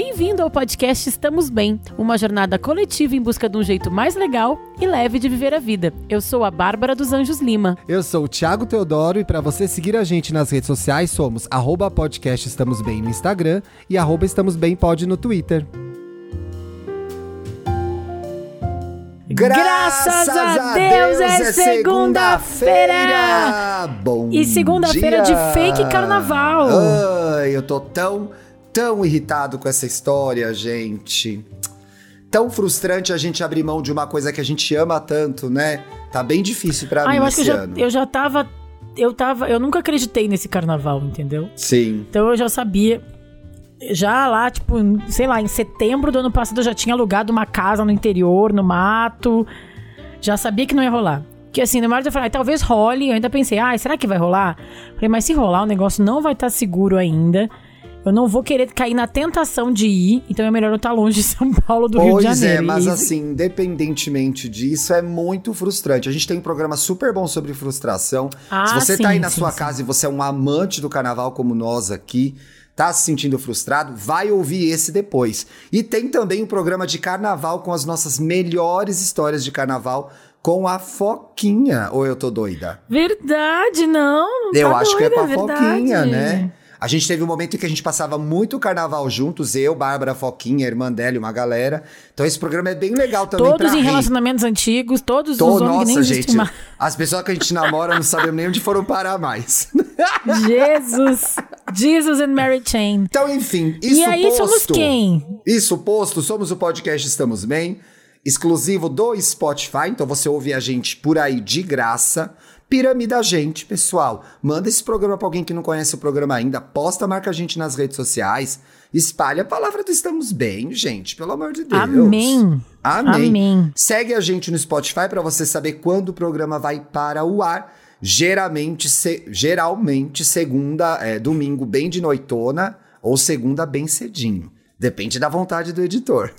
Bem-vindo ao podcast Estamos Bem, uma jornada coletiva em busca de um jeito mais legal e leve de viver a vida. Eu sou a Bárbara dos Anjos Lima. Eu sou o Thiago Teodoro e para você seguir a gente nas redes sociais somos arroba podcast Estamos Bem no Instagram e arroba Estamos Bem Pod no Twitter. Graças a Deus é segunda-feira! Bom E segunda-feira de fake carnaval. Ai, eu tô tão, tão irritado com essa história, gente. Tão frustrante a gente abrir mão de uma coisa que a gente ama tanto, né? Tá bem difícil pra Ah, mim eu acho que eu esse já, eu já tava. Eu tava. Eu nunca acreditei nesse carnaval, entendeu? Sim. Então eu já sabia. Já lá, tipo, sei lá, em setembro do ano passado eu já tinha alugado uma casa no interior, no mato. Já sabia que não ia rolar. Porque assim, na hora eu falei, ah, talvez role. Eu ainda pensei, ah, será que vai rolar? Falei, mas se rolar, o negócio não vai estar seguro ainda. Eu não vou querer cair na tentação de ir, então é melhor eu estar longe de São Paulo, do Rio de Pois Janeiro. é, mas E- assim, independentemente disso, é muito frustrante. A gente tem um programa super bom sobre frustração. Ah, se você sim, tá aí na sim, sua sim. casa e você é um amante do carnaval como nós aqui, tá se sentindo frustrado, vai ouvir esse depois. E tem também um programa de carnaval com as nossas melhores histórias de carnaval com a Foquinha. Ou eu tô doida? Verdade, não. não Eu tá acho que é doida, com a verdade. Foquinha, né? A gente teve um momento em que a gente passava muito carnaval juntos, eu, Bárbara, Foquinha, irmã dela e uma galera. Então esse programa é bem legal também Todos em rir. relacionamentos antigos, todos Tô, os homens nossa, gente, mais. as pessoas que a gente namora não sabemos nem onde foram parar mais. Jesus. Jesus and Mary Chain. Então, enfim, isso e aí posto. somos quem? Isso posto, somos o podcast Estamos Bem, exclusivo do Spotify, então você ouve a gente por aí de graça. Piramida a gente, pessoal. Manda esse programa pra alguém que não conhece o programa ainda, posta, marca a gente nas redes sociais, espalha a palavra do Estamos Bem, gente, pelo amor de Deus. Amém. Amém. Amém. Segue a gente no Spotify para você saber quando o programa vai para o ar. Geralmente, se- geralmente segunda, é, domingo bem de noitona ou segunda bem cedinho. Depende da vontade do editor.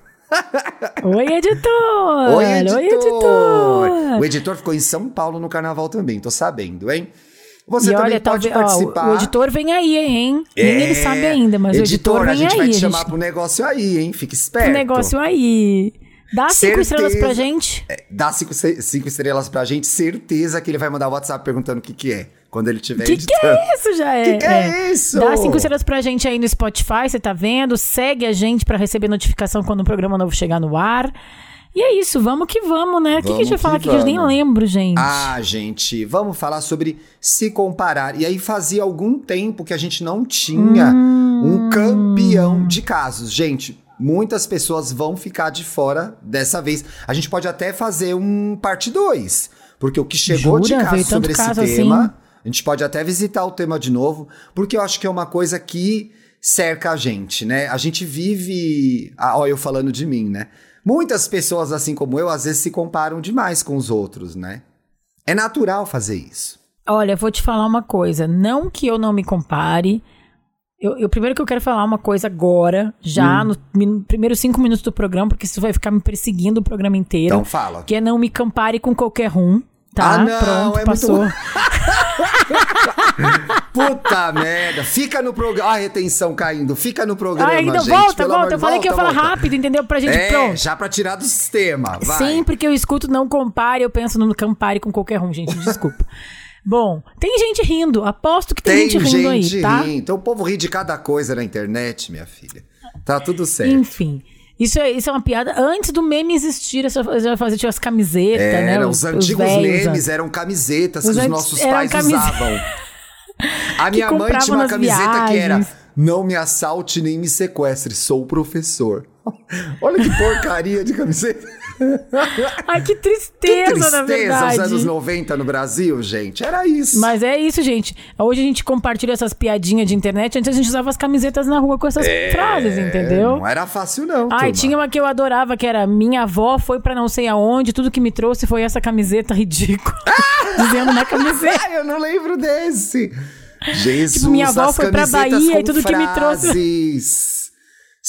Oi, editor! Oi, editor! Oi, editor! O editor ficou em São Paulo no carnaval também, tô sabendo, hein? Você e também olha, pode talvez, ó, participar. o editor vem aí, hein? Nem ele sabe ainda, mas o editor vem É, a gente aí. vai te a chamar gente pro negócio aí, hein? Fique esperto. um negócio aí. Dá cinco Certeza. estrelas pra gente. Dá cinco, cinco estrelas pra gente, certeza que ele vai mandar o WhatsApp perguntando o que que é, quando ele estiver Que que editando. é isso, já é? Que que é isso? Dá cinco estrelas pra gente aí no Spotify, você tá vendo? Segue a gente pra receber notificação quando o programa novo chegar no ar. E é isso, vamos que vamos, né? O que, que a gente vai falar que aqui que eu nem lembro, gente? Ah, gente, vamos falar sobre se comparar. E aí fazia algum tempo que a gente não tinha Hum. um campeão de casos. Gente, muitas pessoas vão ficar de fora dessa vez. A gente pode até fazer um parte 2, porque o que chegou de Jura? caso Veio tanto sobre esse caso tema, assim? A gente pode até visitar o tema de novo, porque eu acho que é uma coisa que cerca a gente, né? A gente vive, ah, ó, eu falando de mim, né? Muitas pessoas, assim como eu, às vezes se comparam demais com os outros, né? É natural fazer isso. Olha, vou te falar uma coisa. Não que eu não me compare. Eu, eu- primeiro que eu quero falar uma coisa agora, Hum. já nos min- primeiros cinco minutos do programa, porque isso vai ficar me perseguindo o programa inteiro. Então fala. Que é não me compare com qualquer um. Tá? Ah, não, Pronto, é muito passou. Puta merda. Fica no programa. Ah, a retenção caindo. Fica no programa, Ah, então gente. volta, volta. amor- Eu falei que eu ia falar rápido, entendeu? Pra gente. É, pronto. já pra tirar do sistema. Vai. Sempre que eu escuto não compare, eu penso no compare com qualquer um, gente. Desculpa. Bom, tem gente rindo. Aposto que tem, Tem gente rindo aí, tá? rindo. Então o povo ri de cada coisa na internet, minha filha. Tá tudo certo. Enfim. Isso é, isso é uma piada. Antes do meme existir, eu já fazia tinha as camisetas, né? Era, os antigos velhos, memes eram camisetas Os que os nossos pais camise- usavam. A minha mãe tinha uma camiseta que era viagens. Não me assalte nem me sequestre, sou professor. Olha que porcaria de camiseta. Ai, que Que tristeza, tristeza, na verdade. os anos 90 no Brasil, gente. Era isso. Mas é isso, gente. Hoje a gente compartilha essas piadinhas de internet. Antes a gente usava as camisetas na rua com essas frases, entendeu? É, Não era fácil, não. Ai, turma. tinha uma que eu adorava, que era minha avó foi pra não sei aonde, tudo que me trouxe foi essa camiseta ridícula. Dizendo na camiseta. Ai, eu não lembro desse. Jesus, Tipo, minha avó foi pra Bahia e tudo que me trouxe- frases.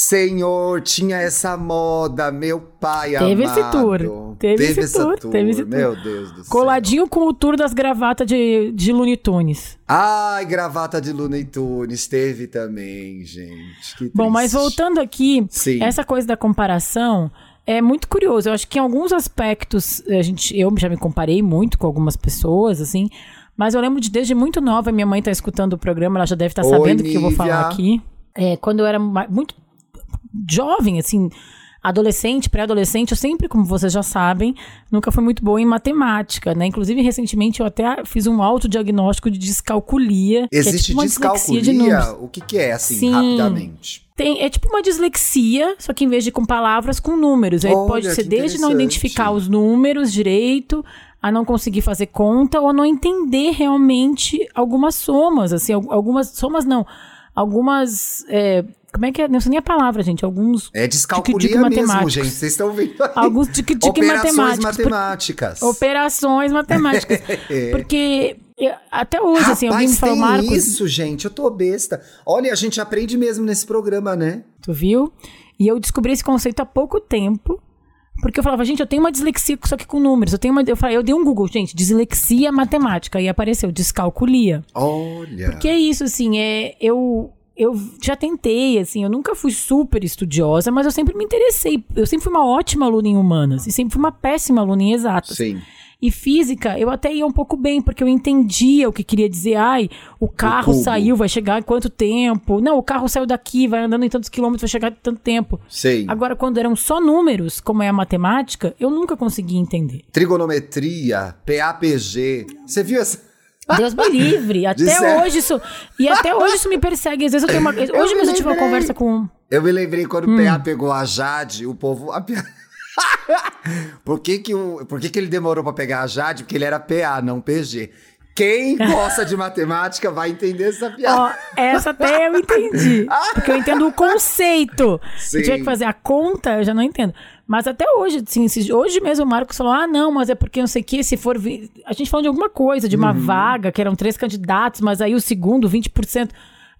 Senhor, tinha essa moda, meu pai Teve amado. esse tour. Teve, Teve esse tour, tour. Teve esse tour. Meu Deus do céu. Coladinho com o tour das gravatas de, de Looney Tunes. Ai, gravata de Looney Tunes teve também, gente. Que Bom, mas voltando aqui, Sim. essa coisa da comparação é muito curioso. Eu acho que em alguns aspectos, a gente, eu já me comparei muito com algumas pessoas, assim. Mas eu lembro de desde muito nova, minha mãe tá escutando o programa, ela já deve estar Oi, sabendo o que eu vou falar aqui. É, quando eu era muito jovem, assim, adolescente, pré-adolescente, eu sempre, como vocês já sabem, nunca fui muito boa em matemática, né? Inclusive, recentemente, eu até fiz um autodiagnóstico de descalculia. que é Existe tipo uma dislexia de descalculia? números. O que, que é, assim, Sim. rapidamente? Tem, é tipo uma dislexia, só que em vez de com palavras, com números. Aí Olha, pode ser desde não identificar os números direito, a não conseguir fazer conta, ou a não entender realmente algumas somas, assim, al- algumas somas não, algumas, é, como é que é, não sei nem a palavra, gente, alguns, É descalculia Tique-tique mesmo, gente. Vocês estão vendo aí. alguns tique-tique Operações matemáticos. por- matemáticas. Operações matemáticas. Porque eu- até hoje, assim, alguém me Rapaz, falou, Marcos, isso, gente. Eu tô besta. Olha, a gente aprende mesmo nesse programa, né? Tu viu? E eu descobri esse conceito há pouco tempo. Porque eu falava, gente, eu tenho uma dislexia só que com números. Eu tenho uma. Eu, falei, eu dei um Google, gente, dislexia matemática. E apareceu, descalculia. Olha. Que é isso, assim, é. Eu. Eu já tentei, assim, eu nunca fui super estudiosa, mas eu sempre me interessei. Eu sempre fui uma ótima aluna em humanas e sempre fui uma péssima aluna em exatas. Sim. E física, eu até ia um pouco bem, porque eu entendia o que queria dizer. Ai, o carro cubo. saiu, vai chegar em quanto tempo? Não, o carro saiu daqui, vai andando em tantos quilômetros, vai chegar em tanto tempo. Sei. Agora, quando eram só números, como é a matemática, eu nunca conseguia entender. Trigonometria, PAPG. Você viu essa? Deus me livre. Até hoje isso. E até hoje isso me persegue. Às vezes eu tenho uma. Hoje me mesmo eu tive uma conversa com. Eu me lembrei quando Hum. o PA pegou a Jade, o povo. a P- por que, que, o, por que, que ele demorou pra pegar a Jade? Porque ele era PA, não PG. Quem gosta de matemática vai entender essa piada. Ó, essa até eu entendi. Porque eu entendo o conceito. Se Sim. tiver que fazer a conta, eu já não entendo. Mas até hoje, assim, hoje mesmo o Marcos falou: ah, não, mas é porque não sei o que, se for. vi-" A gente falou de alguma coisa, de Uhum. uma vaga, que eram três candidatos, mas aí o segundo, 20%.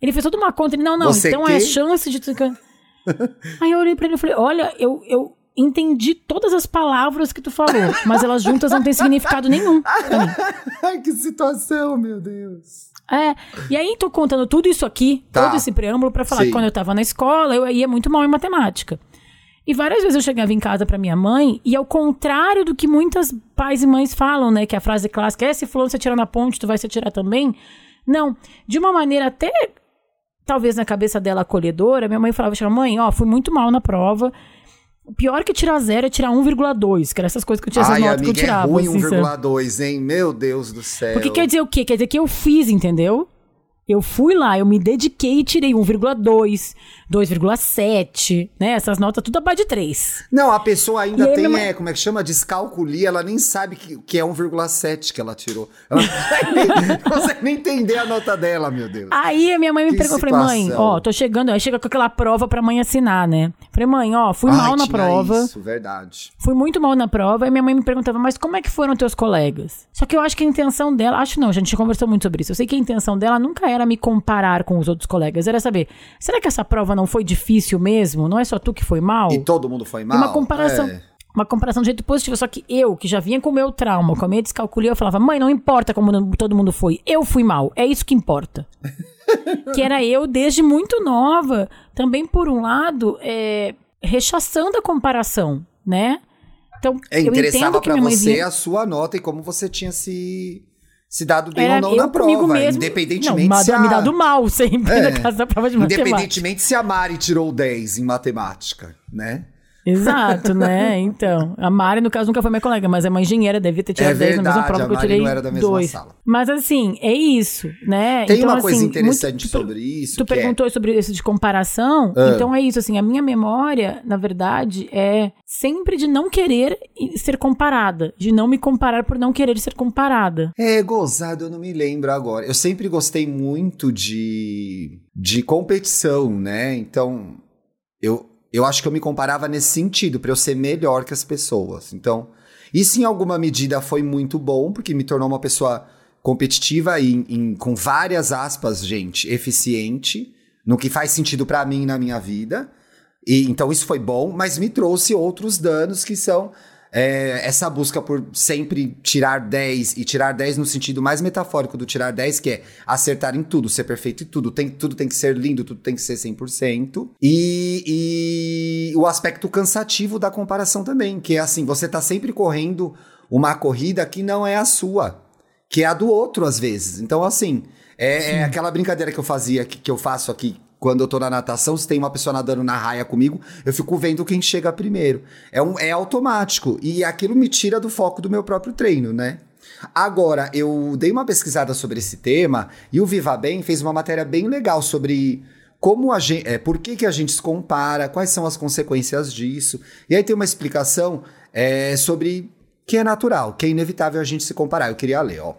Ele fez toda uma conta. Ele, não, não, Você então quê? é chance de. aí eu olhei pra ele e falei: olha, eu. eu Entendi todas as palavras que tu falou, mas elas juntas não têm significado nenhum. que situação, meu Deus. É, e aí tô contando tudo isso aqui, Tá. todo esse preâmbulo pra falar Sim. que quando eu tava na escola, eu ia muito mal em matemática. E várias vezes eu chegava em casa pra minha mãe, e ao contrário do que muitas pais e mães falam, né, que a frase clássica é se fulano se atirar na ponte, tu vai se atirar também. Não, de uma maneira até talvez na cabeça dela acolhedora, minha mãe falava, chegava, mãe, ó, fui muito mal na prova. O pior que tirar zero é tirar 1,2, que eram essas coisas que eu tinha essas Ai, notas que eu amiga, é tirava. ruim assim, sabe? 1,2, hein? Meu Deus do céu. Porque quer dizer o quê? Quer dizer que eu fiz, entendeu? Eu fui lá, eu me dediquei e tirei 1,2, 2,7, né? Essas notas tudo abaixo de 3. Não, a pessoa ainda E tem, minha é, como é que chama? Descalculia, ela nem sabe que, que é 1,7 que ela tirou. Ela não consegue nem entender a nota dela, meu Deus. Aí a minha mãe me Que perguntou, eu falei, mãe, ó, tô chegando, aí chega com aquela prova pra mãe assinar, né? Falei, mãe, ó, fui Ai, mal na prova. Isso, verdade. Fui muito mal na prova, e minha mãe me perguntava, mas como é que foram teus colegas? Só que eu acho que a intenção dela, acho não, a gente conversou muito sobre isso. Eu sei que a intenção dela nunca era me comparar com os outros colegas, era saber, será que essa prova não foi difícil mesmo? Não é só tu que foi mal? E todo mundo foi E mal? uma comparação. É. Uma comparação de jeito positivo. Só que eu, que já vinha com o meu trauma, com a minha descalculia, eu falava, mãe, não importa como todo mundo foi. Eu fui mal. É isso que importa. que era eu desde muito nova. Também, por um lado, é, rechaçando a comparação, né? Então, É, eu interessava entendo que pra você vinha... a sua nota e como você tinha se, se dado bem Era ou não na prova. mesmo. Independentemente não, se a... me dado mal sempre É. na casa da prova de matemática. Independentemente se a Mari tirou 10 em matemática, né? Exato, né? Então, a Mari, no caso, nunca foi minha colega, mas é uma engenheira, devia ter tirado É 10 na mesma prova que eu tirei não era da mesma dois. sala. Mas assim, é isso, né? Tem então, uma coisa assim, interessante muito- sobre isso, Tu é- perguntou sobre isso de comparação, Ah. então é isso, assim, a minha memória, na verdade, é sempre de não querer ser comparada, de não me comparar por não querer ser comparada. É, gozado, eu não me lembro agora. Eu sempre gostei muito de, de competição, né? Então, eu, eu acho que eu me comparava nesse sentido, pra eu ser melhor que as pessoas. Então, isso em alguma medida foi muito bom, porque me tornou uma pessoa competitiva e em- com várias aspas, gente, eficiente, no que faz sentido pra mim na minha vida. E, então isso foi bom, mas me trouxe outros danos que são é, essa busca por sempre tirar 10 e tirar 10 no sentido mais metafórico do tirar 10, que é acertar em tudo, ser perfeito em tudo, tem, tudo tem que ser lindo, tudo tem que ser 100%. E, e o aspecto cansativo da comparação também, que é assim, você tá sempre correndo uma corrida que não é a sua, que é a do outro às vezes. Então, assim, é, é aquela brincadeira que eu fazia, que, que eu faço aqui quando eu tô na natação, se tem uma pessoa nadando na raia comigo, eu fico vendo quem chega primeiro. É, um, é automático. E aquilo me tira do foco do meu próprio treino, né? Agora, eu dei uma pesquisada sobre esse tema e o Viva Bem fez uma matéria bem legal sobre como a gente, é, por que, que a gente se compara, quais são as consequências disso. E aí tem uma explicação é, sobre que é natural, que é inevitável a gente se comparar. Eu queria ler, ó.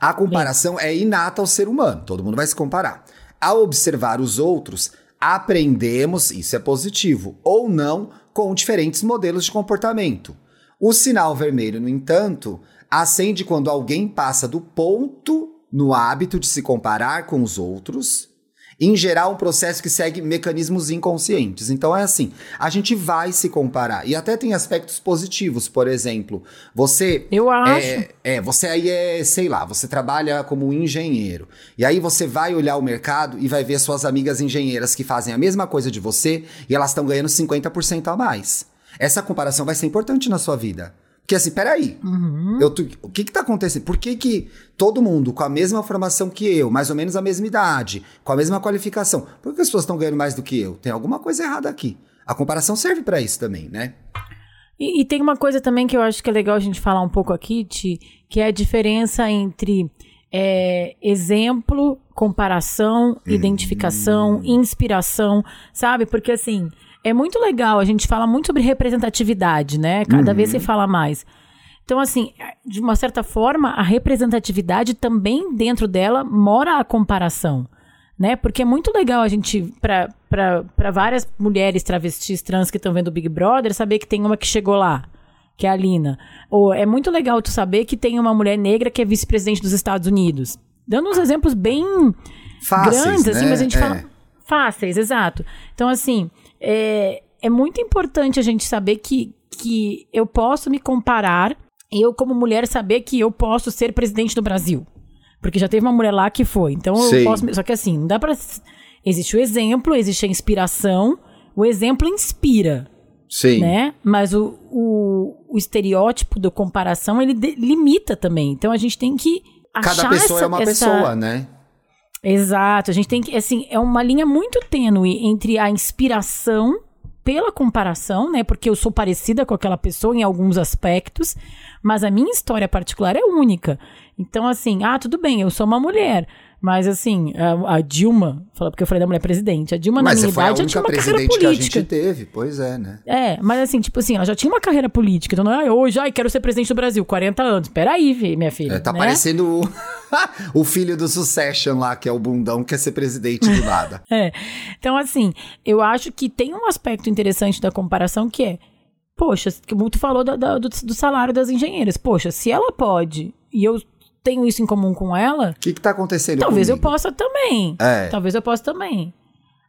A comparação é inata ao ser humano, todo mundo vai se comparar. Ao observar os outros, aprendemos, isso é positivo, ou não, com diferentes modelos de comportamento. O sinal vermelho, no entanto, acende quando alguém passa do ponto no hábito de se comparar com os outros em geral, um processo que segue mecanismos inconscientes. Então é assim, a gente vai se comparar. E até tem aspectos positivos, por exemplo, você. Eu acho. É, é, você aí é, sei lá, você trabalha como engenheiro. E aí você vai olhar o mercado e vai ver suas amigas engenheiras que fazem a mesma coisa de você e elas estão ganhando 50% a mais. Essa comparação vai ser importante na sua vida. Porque assim, peraí, uhum. eu, o que que tá acontecendo? Por que que todo mundo com a mesma formação que eu, mais ou menos a mesma idade, com a mesma qualificação, por que as pessoas estão ganhando mais do que eu? Tem alguma coisa errada aqui. A comparação serve para isso também, né? E, e, tem uma coisa também que eu acho que é legal a gente falar um pouco aqui, Ti, que é a diferença entre é, exemplo, comparação, hum. identificação, inspiração, sabe? Porque assim, é muito legal, a gente fala muito sobre representatividade, né? Cada uhum. vez se fala mais. Então, assim, de uma certa forma, a representatividade também dentro dela mora a comparação, né? Porque é muito legal a gente, para várias mulheres travestis trans que estão vendo o Big Brother, saber que tem uma que chegou lá, que é a Lina. Ou é muito legal tu saber que tem uma mulher negra que é vice-presidente dos Estados Unidos. Dando uns exemplos bem Fáceis, grandes, assim, né? mas a gente é. fala. Fáceis, exato. Então, assim, é, é muito importante a gente saber que, que eu posso me comparar, eu como mulher saber que eu posso ser presidente do Brasil. Porque já teve uma mulher lá que foi. Então eu posso. Só que assim, não dá pra. Existe o exemplo, existe a inspiração. O exemplo inspira. Sim. Né? Mas o, o, o estereótipo da comparação, ele de, limita também. Então a gente tem que achar Cada pessoa essa, é uma essa, pessoa, né? Exato, a gente tem que, assim, é uma linha muito tênue entre a inspiração pela comparação, né? Porque eu sou parecida com aquela pessoa em alguns aspectos, mas a minha história particular é única. Então, assim, ah, tudo bem, eu sou uma mulher, mas assim, a, a Dilma, porque eu falei da mulher presidente, a Dilma mas na minha idade já tinha uma carreira política. que a gente teve, pois é, né? É, mas assim, tipo assim, ela já tinha uma carreira política, então não é hoje, ai, quero ser presidente do Brasil, 40 anos. Peraí, minha filha. É, tá né? parecendo o, o filho do Succession lá, que é o bundão, que quer ser presidente do nada. é. Então, assim, eu acho que tem um aspecto interessante da comparação que é, poxa, como tu falou do, do, do salário das engenheiras, poxa, se ela pode e eu tenho isso em comum com ela. O que, que tá acontecendo? Talvez comigo? eu possa também. É. Talvez eu possa também.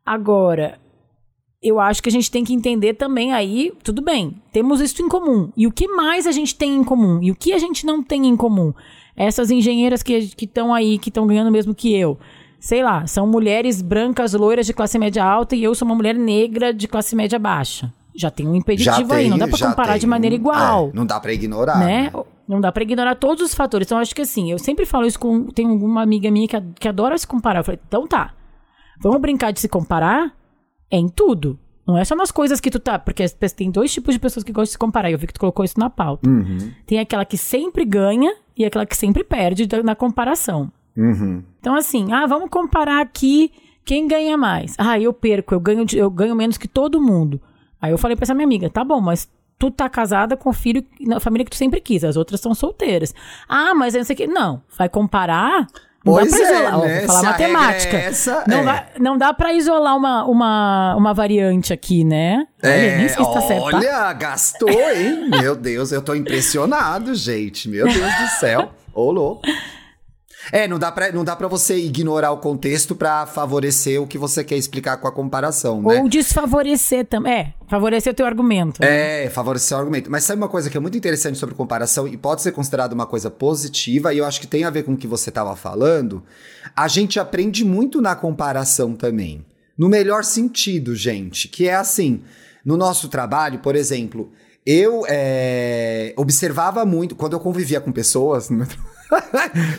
Agora, eu acho que a gente tem que entender também aí, tudo bem, temos isso em comum. E o que mais a gente tem em comum? E o que a gente não tem em comum? Essas engenheiras que estão aí, que estão ganhando mesmo que eu. Sei lá, são mulheres brancas, loiras de classe média alta e eu sou uma mulher negra de classe média baixa. Já tem um impeditivo aí, não dá pra comparar de maneira igual. É, não dá pra ignorar. Né? né? Não dá pra ignorar todos os fatores. Então, acho que assim, eu sempre falo isso com. Tem uma amiga minha que, que adora se comparar. Eu falei, então tá. Vamos brincar de se comparar? É em tudo. Não é só nas coisas que tu tá. Porque tem dois tipos de pessoas que gostam de se comparar. Eu vi que tu colocou isso na pauta. Uhum. Tem aquela que sempre ganha e aquela que sempre perde na comparação. Uhum. Então, assim, ah, vamos comparar aqui quem ganha mais. Ah, eu perco, eu ganho, eu ganho menos que todo mundo. Aí eu falei pra essa minha amiga, tá bom, mas tu tá casada com o filho na família que tu sempre quis, as outras são solteiras. Ah, mas não sei o que. Não, vai comparar. Não pois dá pra isolar, é, né? vou falar matemática. É essa, não, é. vai, não dá pra isolar uma, uma, uma variante aqui, né? Olha, é, se tá certo. Tá? Olha, gastou, hein? Meu Deus, eu tô impressionado, gente. Meu Deus do céu. Ô, louco. É, não dá pra, não dá pra você ignorar o contexto pra favorecer o que você quer explicar com a comparação, né? Ou desfavorecer também. É, favorecer o teu argumento. Né? É, favorecer o argumento. Mas sabe uma coisa que é muito interessante sobre comparação e pode ser considerada uma coisa positiva, e eu acho que tem a ver com o que você estava falando? A gente aprende muito na comparação também. No melhor sentido, gente, que é assim, no nosso trabalho, por exemplo, eu é, observava muito, quando eu convivia com pessoas no meu trabalho,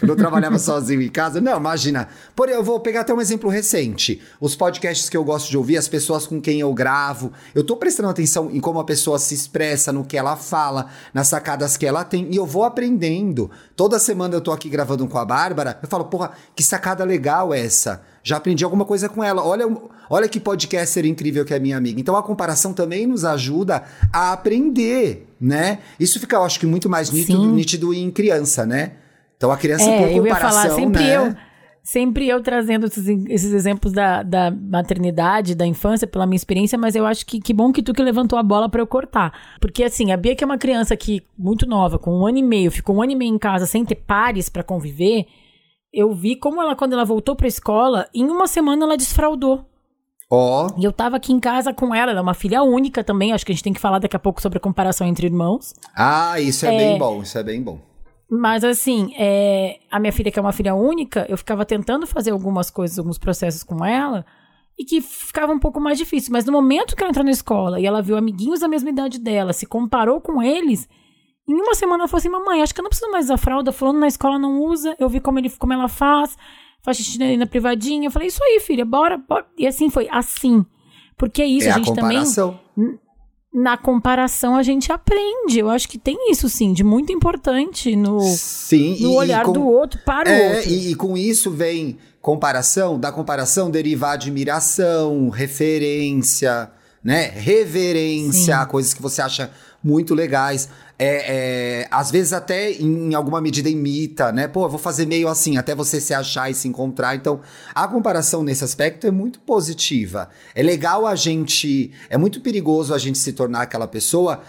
eu não trabalhava sozinho em casa. Não, imagina. Porém, eu vou pegar até um exemplo recente. Os podcasts que eu gosto de ouvir, as pessoas com quem eu gravo. Eu tô prestando atenção em como a pessoa se expressa, no que ela fala, nas sacadas que ela tem. E eu vou aprendendo. Toda semana eu tô aqui gravando com a Bárbara. Eu falo, porra, que sacada legal essa. Já aprendi alguma coisa com ela. Olha, olha que podcaster incrível que é minha amiga. Então a comparação também nos ajuda a aprender, né? Isso fica, eu acho que, muito mais nítido, nítido em criança, né? Então a criança é, por comparação, eu ia falar, sempre né? eu, sempre eu trazendo esses, esses exemplos da, da, maternidade, da infância, pela minha experiência, mas eu acho que que bom que tu que levantou a bola para eu cortar. Porque assim, a Bia que é uma criança que muito nova, com um ano e meio, ficou um ano e meio em casa sem ter pares para conviver, eu vi como ela quando ela voltou para escola, em uma semana ela desfraudou. Ó. Oh. E eu tava aqui em casa com ela, ela é uma filha única também, acho que a gente tem que falar daqui a pouco sobre a comparação entre irmãos. Ah, isso é, é... bem bom, isso é bem bom. Mas assim, é, a minha filha, que é uma filha única, eu ficava tentando fazer algumas coisas, alguns processos com ela, e que ficava um pouco mais difícil. Mas no momento que ela entrou na escola e ela viu amiguinhos da mesma idade dela, se comparou com eles, em uma semana ela falou assim: Mamãe, acho que eu não preciso mais usar fralda. Falando na escola não usa, eu vi como, ele, como ela faz, faz xixi na, na privadinha. Eu falei: Isso aí, filha, bora, bora. E assim foi, assim. Porque é isso, é a gente a também na comparação a gente aprende. Eu acho que tem isso sim, de muito importante no, sim, no e, olhar e com, do outro para é, o outro. E, e com isso vem comparação, da comparação derivar admiração, referência, né? Reverência, sim. coisas que você acha muito legais é, é, às vezes até em alguma medida imita, né? Pô, eu vou fazer meio assim, até você se achar e se encontrar. Então, a comparação nesse aspecto é muito positiva. É legal a gente. É muito perigoso a gente se tornar aquela pessoa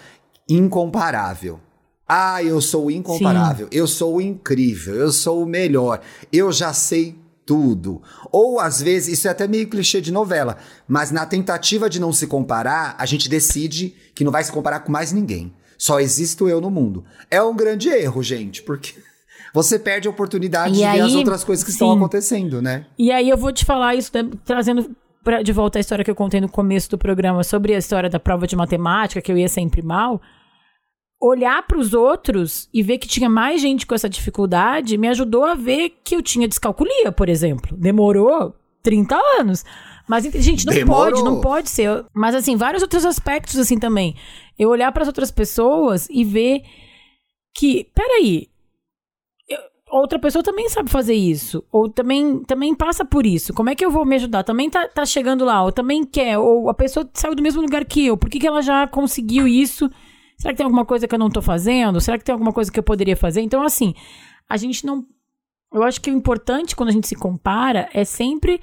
incomparável. Ah, eu sou incomparável, Sim. eu sou incrível, eu sou o melhor, eu já sei tudo. Ou às vezes, isso é até meio clichê de novela, mas na tentativa de não se comparar, a gente decide que não vai se comparar com mais ninguém. Só existo eu no mundo. É um grande erro, gente, porque você perde a oportunidade e de aí, ver as outras coisas que sim. estão acontecendo, né? E aí eu vou te falar isso, né, trazendo pra, de volta a história que eu contei no começo do programa sobre a história da prova de matemática, que eu ia sempre mal. Olhar para os outros e ver que tinha mais gente com essa dificuldade me ajudou a ver que eu tinha descalculia, por exemplo. Demorou 30 anos. Mas, gente, não Demorou. pode, não pode ser. Mas, assim, vários outros aspectos, assim, também. Eu olhar para as outras pessoas e ver que, peraí, eu, outra pessoa também sabe fazer isso. Ou também, também passa por isso. Como é que eu vou me ajudar? Também tá, tá chegando lá, ou também quer, ou a pessoa saiu do mesmo lugar que eu. Por que, que ela já conseguiu isso? Será que tem alguma coisa que eu não tô fazendo? Será que tem alguma coisa que eu poderia fazer? Então, assim, a gente não. Eu acho que o importante quando a gente se compara é sempre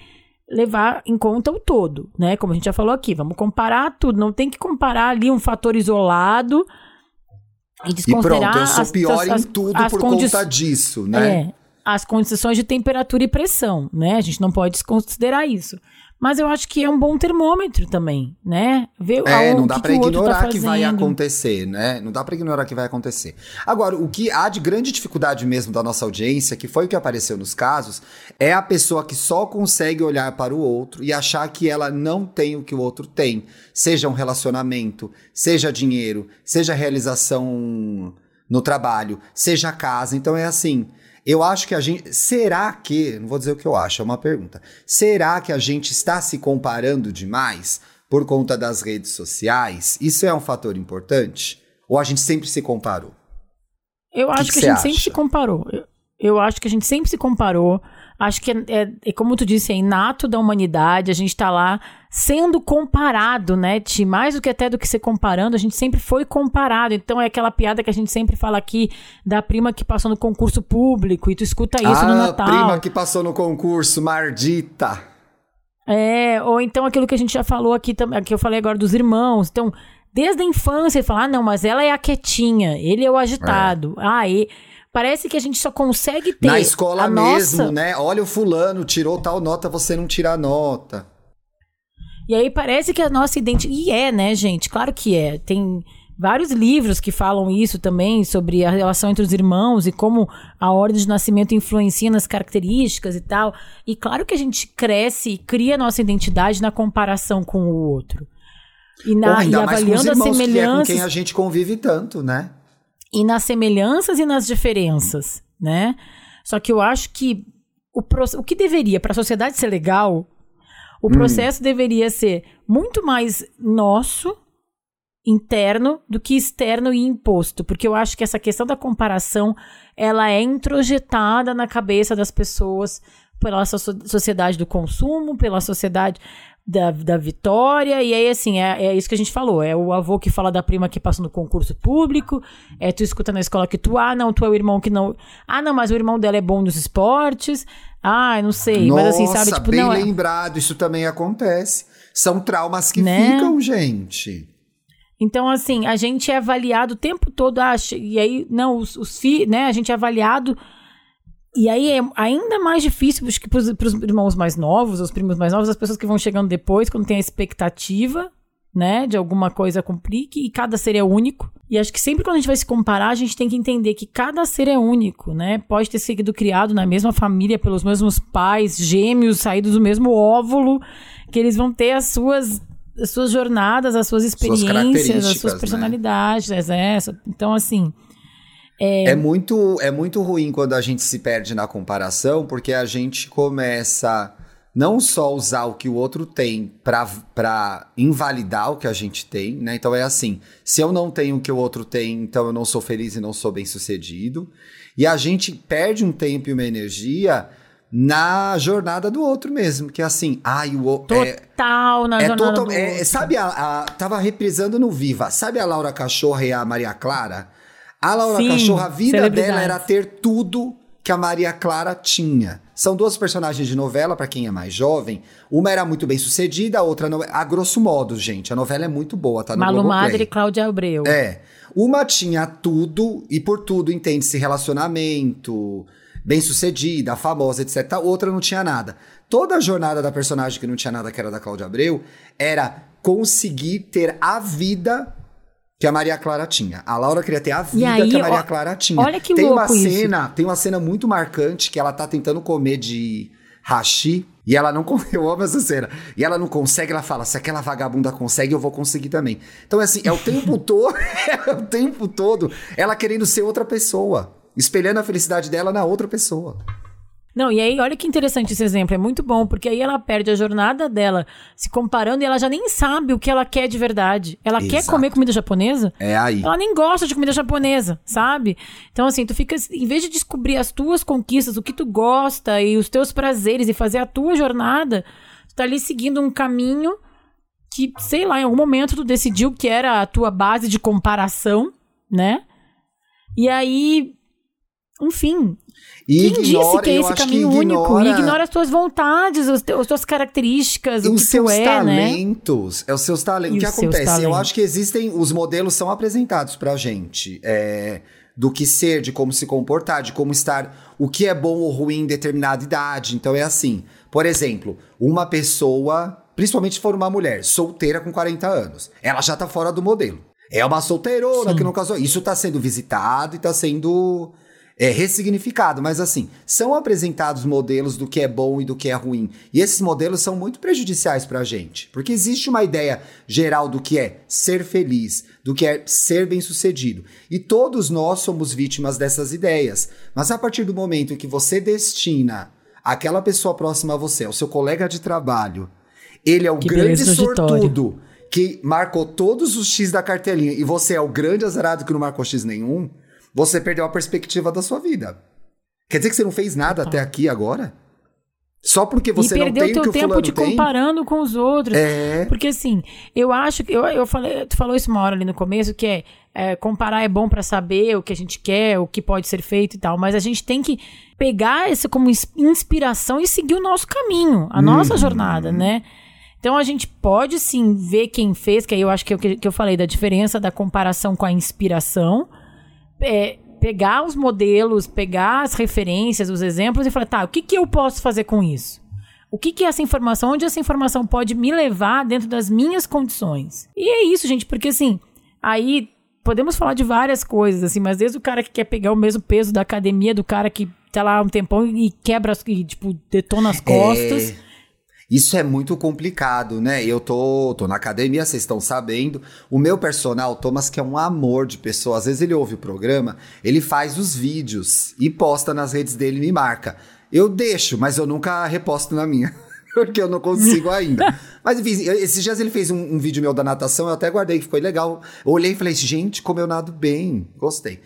levar em conta o todo, né? Como a gente já falou aqui, vamos comparar tudo. Não tem que comparar ali um fator isolado e desconsiderar. E pronto, eu sou as, pior as, em tudo as por conta disso, né? É, as condições de temperatura e pressão, né? A gente não pode desconsiderar isso. Mas eu acho que é um bom termômetro também, né? Ver é, não dá pra que ignorar tá que vai acontecer, né? Não dá pra ignorar que vai acontecer. Agora, o que há de grande dificuldade mesmo da nossa audiência, que foi o que apareceu nos casos, é a pessoa que só consegue olhar para o outro e achar que ela não tem o que o outro tem. Seja um relacionamento, seja dinheiro, seja realização no trabalho, seja casa. Então é assim. Eu acho que a gente. Será que. Não vou dizer o que eu acho, é uma pergunta. Será que a gente está se comparando demais por conta das redes sociais? Isso é um fator importante? Ou a gente sempre se comparou? Eu acho que, que, a gente acha? sempre se comparou. Eu, eu acho que a gente sempre se comparou. Acho que é, é, é, como tu disse, é inato da humanidade, a gente está lá sendo comparado, né, Ti? Mais do que até do que ser comparando, a gente sempre foi comparado. Então é aquela piada que a gente sempre fala aqui da prima que passou no concurso público, e tu escuta isso ah, no Natal. prima que passou no concurso, mardita. É, ou então aquilo que a gente já falou aqui, que eu falei agora dos irmãos. Então, desde a infância, ele fala, ah, não, mas ela é a quietinha, ele é o agitado. É. Ah, e Parece que a gente só consegue ter. Na escola mesmo, nossa... né? Olha o fulano, tirou tal nota, você não tira a nota. E aí parece que a nossa identidade. E é, né, gente? Claro que é. Tem vários livros que falam isso também, sobre a relação entre os irmãos e como a ordem de nascimento influencia nas características e tal. E claro que a gente cresce e cria nossa identidade na comparação com o outro. E, na, Porra, ainda e mais com avaliando as irmãos, que é com quem a gente convive tanto, né? e nas semelhanças e nas diferenças, né? Só que eu acho que o, o que deveria para a sociedade ser legal, o processo deveria ser muito mais nosso, interno, do que externo e imposto, porque eu acho que essa questão da comparação, ela é introjetada na cabeça das pessoas pela so- sociedade do consumo, pela sociedade da, da vitória, e aí, assim, é, é isso que a gente falou. É o avô que fala da prima que passou no concurso público, é tu escuta na escola que tu, ah, não, tu é o irmão que não. Ah, não, mas o irmão dela é bom nos esportes. Ah, não sei. Nossa, mas assim, sabe, tipo, bem não. é- lembrado, isso também acontece. São traumas que Né? ficam, gente. Então, assim, a gente é avaliado o tempo todo, acha, e aí, não, os, os filhos, né, a gente é avaliado, e aí é ainda mais difícil, pros, pros irmãos mais novos, os primos mais novos, as pessoas que vão chegando depois, quando tem a expectativa, né, de alguma coisa cumprir, que cada ser é único. E acho que sempre quando a gente vai se comparar, a gente tem que entender que cada ser é único, né? Pode ter sido criado na mesma família, pelos mesmos pais, gêmeos, saídos do mesmo óvulo, que eles vão ter as suas as suas jornadas, as suas experiências, as características, suas né? personalidades, é, essa. Então, assim, É. muito, é muito ruim quando a gente se perde na comparação, porque a gente começa não só usar o que o outro tem pra, pra invalidar o que a gente tem, né? Então é assim, se eu não tenho o que o outro tem, então eu não sou feliz e não sou bem sucedido. E a gente perde um tempo e uma energia na jornada do outro mesmo, que é assim, ai, o outro... É, total na é jornada total, do é, outro. sabe a, a- tava reprisando no Viva. Sabe a Laura Cachorra e a Maria Clara? A Laura Sim, Cachorra, a vida dela era ter tudo que a Maria Clara tinha. São duas personagens de novela, pra quem é mais jovem. Uma era muito bem sucedida, a outra não. A grosso modo, gente, a novela é muito boa, tá no Malu Globoplay. Madre e Cláudia Abreu. É. Uma tinha tudo, e por tudo entende-se relacionamento, bem-sucedida, famosa, etc. A outra não tinha nada. Toda a jornada da personagem que não tinha nada, que era da Cláudia Abreu, era conseguir ter a vida que a Maria Clara tinha. A Laura queria ter a vida aí, que a Maria ó, Clara tinha. olha que tem uma louco isso. cena, tem uma cena muito marcante que ela tá tentando comer de hashi e ela não eu amo essa cena. E ela não consegue, ela fala: "Se aquela vagabunda consegue, eu vou conseguir também". Então assim, é o tempo todo, é o tempo todo ela querendo ser outra pessoa, espelhando a felicidade dela na outra pessoa. Não, e aí, olha que interessante esse exemplo. É muito bom, porque aí ela perde a jornada dela se comparando e ela já nem sabe o que ela quer de verdade. Ela quer Exato. comer comida japonesa? É aí. Ela nem gosta de comida japonesa, sabe? Então, assim, tu fica. Em vez de descobrir as tuas conquistas, o que tu gosta e os teus prazeres e fazer a tua jornada, tu tá ali seguindo um caminho que, sei lá, em algum momento tu decidiu que era a tua base de comparação, né? E aí. Enfim, E quem ignora, disse que é esse caminho que único? ignora E ignora as tuas vontades, te- as tuas características, E o os que seus é, né? talentos, é os seus talentos. E O que acontece? Eu acho que existem, os modelos são apresentados pra gente. é, do que ser, de como se comportar, de como estar, o que é bom ou ruim em determinada idade. Então é assim. Por exemplo, uma pessoa, principalmente se for uma mulher, solteira com 40 anos, ela já tá fora do modelo. É uma solteirona Sim. que não casou. Isso tá sendo visitado e tá sendo é, ressignificado, mas assim, são apresentados modelos do que é bom e do que é ruim. E esses modelos são muito prejudiciais pra gente, porque existe uma ideia geral do que é ser feliz, do que é ser bem-sucedido. E todos nós somos vítimas dessas ideias. Mas a partir do momento em que você destina aquela pessoa próxima a você, ao seu colega de trabalho, ele é o Que grande sortudo que marcou todos os X da cartelinha e você é o grande azarado que não marcou X nenhum, você perdeu a perspectiva da sua vida. Quer dizer que você não fez nada até aqui agora? Só porque você e não perdeu tem o que o tempo de tem? comparando com os outros. É. Porque assim, eu acho que. Eu, eu falei, tu falou isso uma hora ali no começo, que é, é, comparar é bom pra saber o que a gente quer, o que pode ser feito e tal. Mas a gente tem que pegar isso como ins- inspiração e seguir o nosso caminho, a nossa Uhum. jornada, né? Então a gente pode sim ver quem fez, que aí eu acho que é o que, que eu falei, da diferença da comparação com a inspiração. É, pegar os modelos, pegar as referências, os exemplos e falar, tá, o que, que eu posso fazer com isso? O que, que é essa informação? Onde essa informação pode me levar dentro das minhas condições? E é isso, gente, porque assim, aí podemos falar de várias coisas, assim, mas desde o cara que quer pegar o mesmo peso da academia, do cara que tá lá um tempão e quebra, e, tipo, detona as costas. É... Isso é muito complicado, né? Eu tô, tô na academia, vocês estão sabendo. O meu personal, Thomas, que é um amor de pessoa, às vezes ele ouve o programa, ele faz os vídeos e posta nas redes dele e me marca. Eu deixo, mas eu nunca reposto na minha. Porque eu não consigo ainda. Mas enfim, esses dias ele fez um, um, vídeo meu da natação, eu até guardei, que ficou legal. Eu olhei e falei, gente, como eu nado bem. Gostei.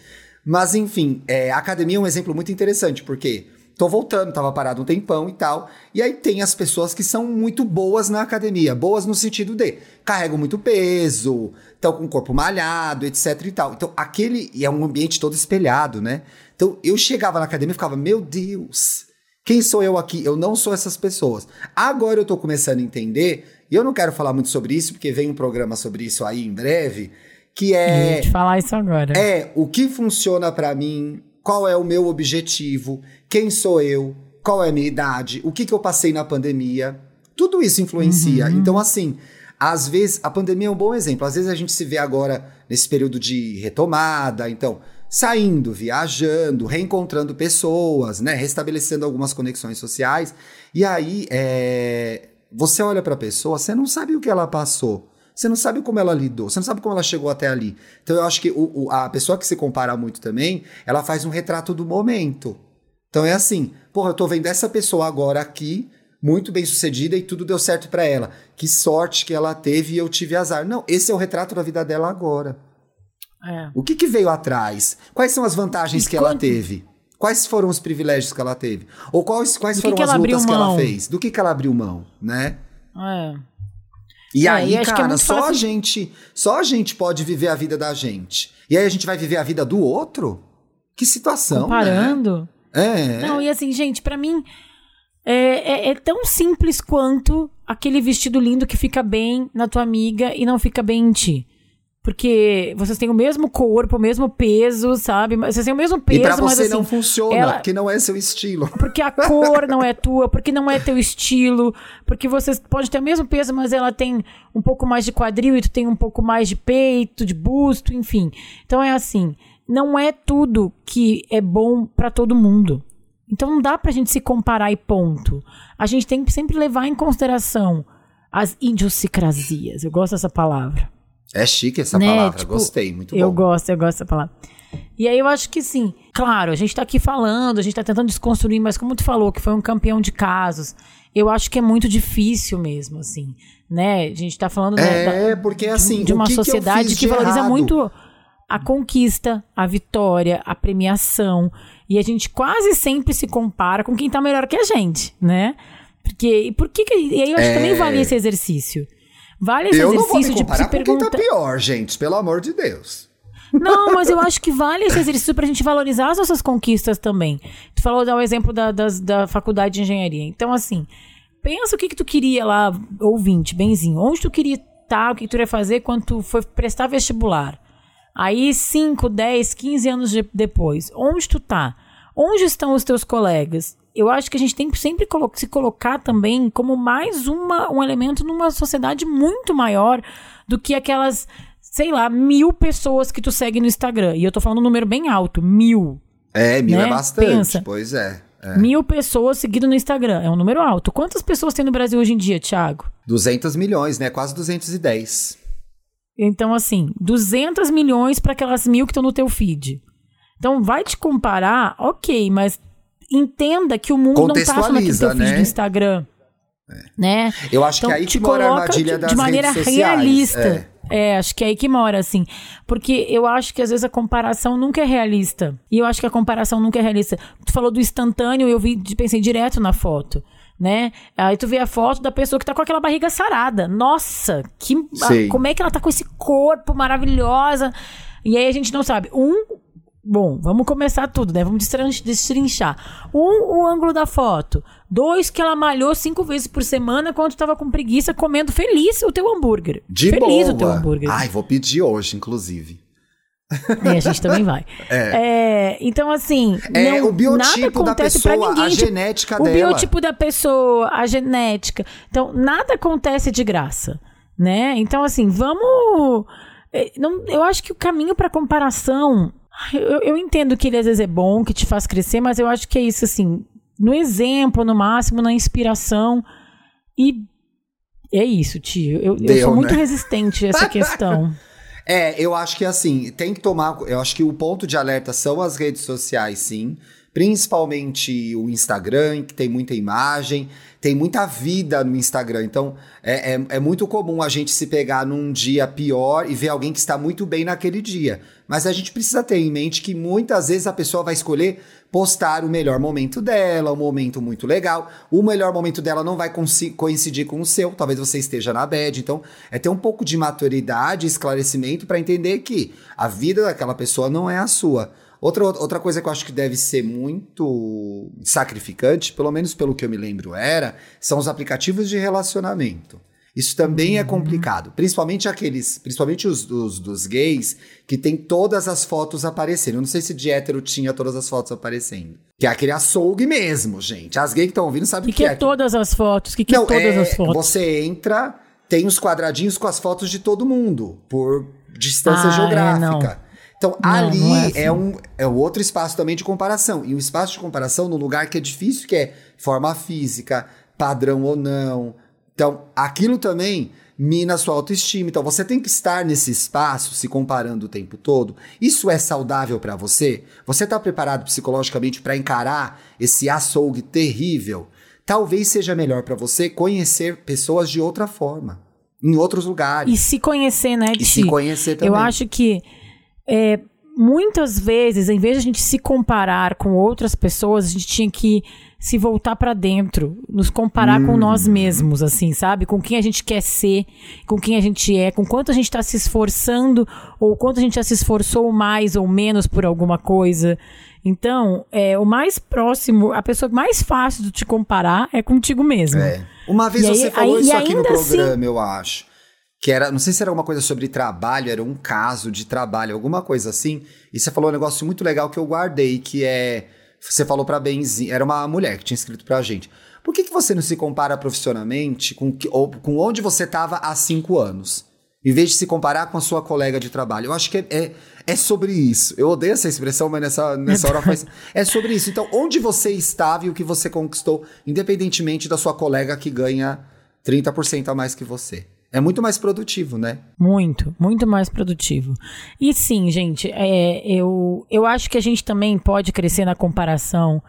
Mas enfim, é, a academia é um exemplo muito interessante, porque tô voltando, tava parado um tempão e tal. E aí tem as pessoas que são muito boas na academia. Boas no sentido de carregam muito peso, estão com o corpo malhado, etc e tal. Então aquele. E é um ambiente todo espelhado, né? Então eu chegava na academia e ficava, meu Deus quem sou eu aqui? Eu não sou essas pessoas. Agora eu tô começando a entender, e eu não quero falar muito sobre isso, porque vem um programa sobre isso aí em breve, que é. Eu te falar isso agora. É o que funciona para mim, qual é o meu objetivo, quem sou eu, qual é a minha idade, o que, que eu passei na pandemia. Tudo isso influencia. Uhum. Então, assim, às vezes, a pandemia é um bom exemplo. Às vezes a gente se vê agora nesse período de retomada, então saindo, viajando, reencontrando pessoas, né? Restabelecendo algumas conexões sociais. E aí, é, você olha para a pessoa, você não sabe o que ela passou. Você não sabe como ela lidou, você não sabe como ela chegou até ali. Então eu acho que o, o, a pessoa que se compara muito também, ela faz um retrato do momento. Então é assim, porra, eu tô vendo essa pessoa agora aqui, muito bem sucedida e tudo deu certo para ela. Que sorte que ela teve e eu tive azar. Não, esse é o retrato da vida dela agora. É. O que, que, veio atrás? Quais são as vantagens e que quando... ela teve? Quais foram os privilégios que ela teve? Ou quais, quais foram que as lutas que ela fez? Do que, que ela abriu mão, né? É. E é, aí, e é cara, é só a gente, só a gente pode viver a vida da gente. E aí a gente vai viver a vida do outro? Que situação, né? Comparando. Né? É. Não, e assim, gente, para mim é, é, é, tão simples quanto aquele vestido lindo que fica bem na tua amiga e não fica bem em ti. Porque vocês têm o mesmo corpo, o mesmo peso, sabe? Vocês têm o mesmo peso, e pra mas você assim, não funciona, ela... porque não é seu estilo. Porque a cor não é tua, porque não é teu estilo, porque você pode ter o mesmo peso, mas ela tem um pouco mais de quadril e tu tem um pouco mais de peito, de busto, enfim. Então é assim, não é tudo que é bom para todo mundo. Então não dá pra gente se comparar e ponto. A gente tem que sempre levar em consideração as idiosincrasias. Eu gosto dessa palavra é chique essa né? palavra, tipo, gostei, muito bom. Eu gosto, eu gosto dessa palavra. E aí eu acho que sim, claro, a gente tá aqui falando, a gente tá tentando desconstruir, mas como tu falou, que foi um campeão de casos, eu acho que é muito difícil mesmo, assim, né? A gente tá falando né, é, da, porque, assim, de, de uma que sociedade que, que valoriza errado? muito a conquista, a vitória, a premiação, e a gente quase sempre se compara com quem tá melhor que a gente, né? Porque, e por que, que e aí eu acho é... que também vale esse exercício. Vale esse eu exercício de se perguntar. Com quem tá pior, gente, pelo amor de Deus. Não, mas eu acho que vale esse exercício pra gente valorizar as nossas conquistas também. Tu falou, dá o exemplo da, das, da faculdade de engenharia. Então, assim, pensa o que, que tu queria lá, ouvinte, benzinho. Onde tu queria estar, o que, que tu ia fazer quando tu foi prestar vestibular. Aí, 5, 10, 15 anos de, depois, onde tu tá? Onde estão os teus colegas? eu acho que a gente tem que sempre colo se colocar também como mais uma, um elemento numa sociedade muito maior do que aquelas, sei lá, mil pessoas que tu segue no Instagram. E eu tô falando um número bem alto, mil. É, mil né? é bastante, Pensa, pois é, é. Mil pessoas seguidas no Instagram. É um número alto. Quantas pessoas tem no Brasil hoje em dia, Thiago? 200 milhões, né? Quase 210. Então, assim, 200 milhões para aquelas mil que estão no teu feed. Então, vai te comparar, ok, mas entenda que o mundo não passa naquele teu né? do Instagram. É. Né? Eu acho então, que é aí que mora a armadilha de, das de maneira realista. É. é. acho que é aí que mora, assim. Porque eu acho que às vezes a comparação nunca é realista. E eu acho que a comparação nunca é realista. Tu falou do instantâneo, eu vi, pensei direto na foto né? Aí tu vê a foto da pessoa que tá com aquela barriga sarada. Nossa, que como é que ela tá com esse corpo maravilhosa? E aí a gente não sabe. Um, Bom, vamos começar tudo, né? Vamos destrinchar. Um, o ângulo da foto. Dois, que ela malhou cinco vezes por semana quando estava com preguiça, comendo feliz o teu hambúrguer. De feliz boa. o teu hambúrguer. Ai, vou pedir hoje, inclusive. E a gente também vai. É. então, assim, É não, o biotipo nada da acontece pessoa, pra ninguém. a tipo, genética o dela. biotipo da pessoa, a genética. Então, nada acontece de graça, né? Então, assim, vamos... eh, não- eu acho que o caminho pra comparação... Eu, eu entendo que ele às vezes é bom, que te faz crescer, mas eu acho que é isso, assim... No exemplo, no máximo, na inspiração. E é isso, tio. Eu, eu Deu, sou muito né? resistente a essa questão. É, eu acho que assim, tem que tomar. Eu acho que o ponto de alerta são as redes sociais, sim. Principalmente o Instagram, que tem muita imagem, tem muita vida no Instagram. Então, é, é, é muito comum a gente se pegar num dia pior e ver alguém que está muito bem naquele dia. Mas a gente precisa ter em mente que muitas vezes a pessoa vai escolher postar o melhor momento dela, um momento muito legal. O melhor momento dela não vai coincidir com o seu, talvez você esteja na bad. Então, é ter um pouco de maturidade, esclarecimento para entender que a vida daquela pessoa não é a sua. Outra, outra coisa que eu acho que deve ser muito sacrificante, pelo menos pelo que eu me lembro era, são os aplicativos de relacionamento. Isso também é complicado, principalmente aqueles, principalmente os, os dos gays, que tem todas as fotos aparecendo. Eu não sei se de hétero tinha todas as fotos aparecendo. Que é aquele açougue mesmo, gente. As gays que estão ouvindo O sabem que, que é todas as fotos? O que, que é não, todas é, as fotos? Você entra, tem os quadradinhos com as fotos de todo mundo, por distância Ah, é, geográfica. Então, Não, ali não é é, assim. um, é um outro espaço também de comparação. E um espaço de comparação num lugar que é difícil, que é forma física, padrão ou não. Então, aquilo também mina a sua autoestima. Então, você tem que estar nesse espaço se comparando o tempo todo. Isso é saudável pra você? Você tá preparado psicologicamente pra encarar esse açougue terrível? Talvez seja melhor pra você conhecer pessoas de outra forma, em outros lugares. E se conhecer, né, E se conhecer também. Eu acho que é, muitas vezes, em vez de a gente se comparar com outras pessoas, a gente tinha que se voltar pra dentro, nos comparar com nós Hum. mesmos, assim, sabe? Com quem a gente quer ser, com quem a gente é, com quanto a gente tá se esforçando, ou quanto a gente já se esforçou mais ou menos por alguma coisa. Então, é, o mais próximo, a pessoa mais fácil de te comparar é contigo mesmo. É. Uma vez E aí- você falou aí- isso aqui no assim- programa, eu acho. Que era, não sei se era alguma coisa sobre trabalho, era um caso de trabalho, alguma coisa assim. E você falou um negócio muito legal que eu guardei, que é. Você falou pra Benzinha, era uma mulher que tinha escrito pra gente. Por que, que você não se compara profissionalmente com, que, ou, com onde você estava há cinco anos? Em vez de se comparar com a sua colega de trabalho. Eu acho que é, é, é sobre isso. Eu odeio essa expressão, mas nessa, nessa hora faz. É sobre isso. Então, onde você estava e o que você conquistou, independentemente da sua colega que ganha 30% a mais que você. É muito mais produtivo, né? Muito, muito mais produtivo. E sim, gente, é, eu, eu acho que a gente também pode crescer na comparação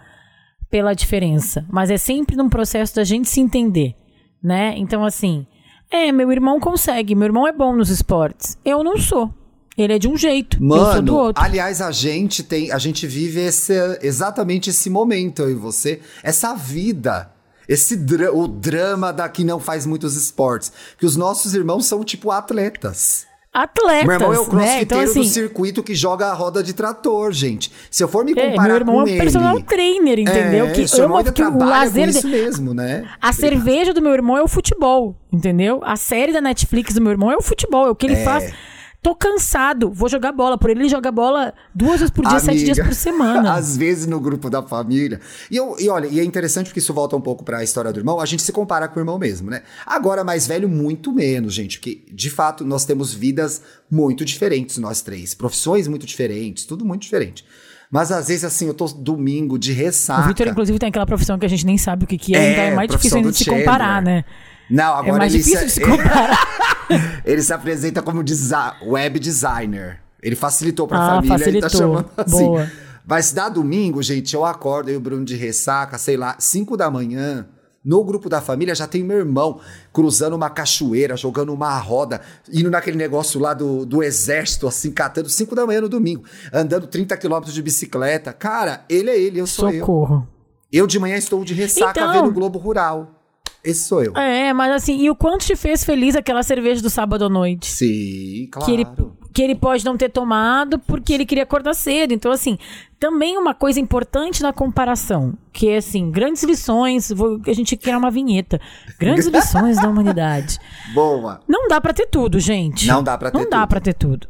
pela diferença, mas é sempre num processo da gente se entender, né? Então, assim, é, meu irmão consegue, meu irmão é bom nos esportes. Eu não sou. Ele é de um jeito, eu sou do Mano, outro. aliás, a gente tem, a gente vive esse, exatamente esse momento, eu e você, essa vida, esse dra o drama da que não faz muitos esportes, que os nossos irmãos são tipo atletas. Atletas, Meu irmão é o né? crossfiteiro Então, assim, do circuito que joga a roda de trator, gente. Se eu for me é, comparar meu irmão com é um ele... personal trainer, entendeu? É, que ama que o lazer com de- isso mesmo, né? A cerveja do meu irmão é o futebol, entendeu? A série da Netflix do meu irmão é o futebol, é o que ele É. faz. Tô cansado, vou jogar bola. Por ele, ele joga bola duas vezes por dia, sete Amiga, dias por semana. Às vezes no grupo da família. E, eu, e olha, e é interessante porque isso volta um pouco pra história do irmão. A gente se compara com o irmão mesmo, né? Agora, mais velho, muito menos, gente. Porque, de fato, nós temos vidas muito diferentes, nós três. Profissões muito diferentes, tudo muito diferente. Mas às vezes, assim, eu tô domingo de ressaca. O Vitor, inclusive, tem aquela profissão que a gente nem sabe o que, que é, É, então é mais profissão difícil ainda se Chandler. comparar, né? Não, É agora mais ele difícil de se, se comparar. ele se apresenta como desi- web designer. Ele facilitou pra Ah, família, ele tá facilitou. chamando assim. Boa. Mas dá domingo, gente, eu acordo eu e o Bruno de ressaca, sei lá, 5 da manhã. No grupo da família já tem meu irmão cruzando uma cachoeira, jogando uma roda, indo naquele negócio lá do, do exército, assim, catando 5 da manhã no domingo, andando 30 quilômetros de bicicleta. Cara, ele é ele, eu sou eu. Socorro. Eu de manhã estou de ressaca Então- vendo o Globo Rural. Esse sou eu. É, mas assim, e o quanto te fez feliz aquela cerveja do sábado à noite? Sim, claro. que ele, que ele pode não ter tomado porque ele queria acordar cedo. Então, assim, também uma coisa importante na comparação, que é assim, grandes lições, vou, a gente quer uma vinheta. Grandes lições da humanidade. Boa. Não dá pra ter tudo, gente. Não dá pra ter Não dá tudo. pra ter tudo.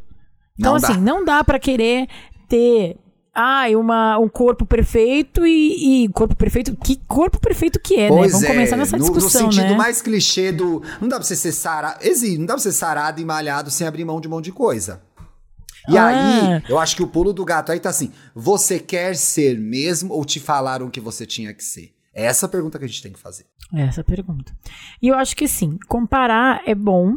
Então, Não assim, dá. não dá pra querer ter. Ai, uma, um corpo perfeito e, e corpo perfeito. Que corpo perfeito que é, né? Pois Vamos é, começar nessa no- discussão, no, sentido né? mais clichê do. Não dá pra você ser sarado. Existe, não dá pra ser sarado e malhado sem abrir mão de um monte de coisa. E Ah. aí, eu acho que o pulo do gato aí tá assim: você quer ser mesmo ou te falaram que você tinha que ser? É essa a pergunta que a gente tem que fazer. É Essa pergunta. E eu acho que sim, comparar é bom,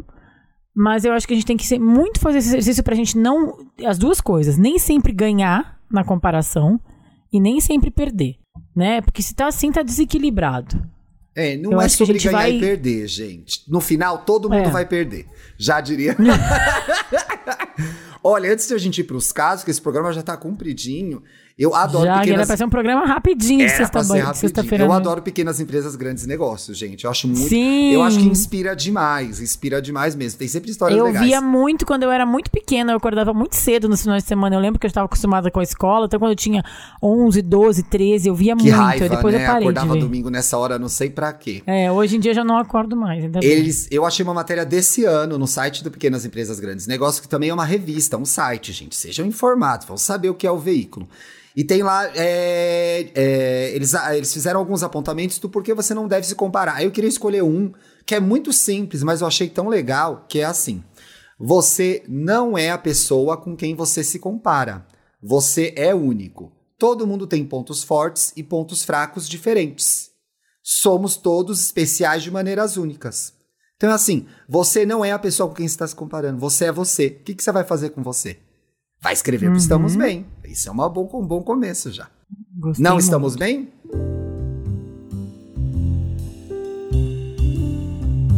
mas eu acho que a gente tem que ser muito fazer esse exercício pra gente não. As duas coisas, nem sempre ganhar na comparação e nem sempre perder. Né? Porque se tá assim, tá desequilibrado. É, não Eu é acho que a sobre ganhar vai- e perder, gente. No final, todo mundo É. vai perder. Já diria. Olha, antes de a gente ir pros casos, que esse programa já tá compridinho, eu adoro Já era pequenas... pra ser um programa rapidinho de Era pra ser sexta- sexta-feira. Eu adoro pequenas empresas, grandes negócios, gente. Eu acho muito. Sim. Eu acho que inspira demais. Inspira demais mesmo. Tem sempre histórias Eu legais. via muito quando eu era muito pequena, eu acordava muito cedo nos finais de semana. Eu lembro que eu estava acostumada com a escola, então quando eu tinha 11, 12, 13, eu via Que muito. raiva, depois né? eu parei Acordava de ver. domingo nessa hora, não sei pra quê. É, hoje em dia eu já não acordo mais. Eles, eu achei uma matéria desse ano no site do Pequenas Empresas Grandes Negócios, que também é uma revista, um site, gente. Sejam informados, vão saber o que é o veículo. E tem lá, é, é, eles, eles fizeram alguns apontamentos do porquê você não deve se comparar. Aí eu queria escolher um que é muito simples, mas eu achei tão legal, que é assim. Você não é a pessoa com quem você se compara. Você é único. Todo mundo tem pontos fortes e pontos fracos diferentes. Somos todos especiais de maneiras únicas. Então, assim, você não é a pessoa com quem você está se comparando. Você é você. O que, que você vai fazer com você? Vai escrever pro Estamos Bem. Isso é uma bom, um bom começo já. Gostei não muito. estamos bem?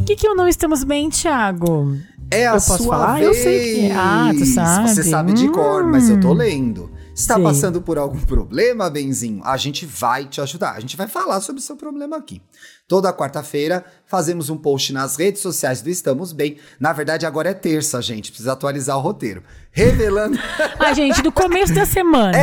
O que, que eu não estamos bem, Thiago? É a Eu posso sua falar? vez. Eu sei que é. Ah, tu sabe. Você sabe de cor, mas eu tô lendo. Está Sei. passando por algum problema, Benzinho? A gente vai te ajudar. A gente vai falar sobre o seu problema aqui. Toda quarta-feira fazemos um post nas redes sociais do Estamos Bem. Na verdade, agora é terça, gente. Precisa atualizar o roteiro. Revelando. Ah, gente, do começo da semana.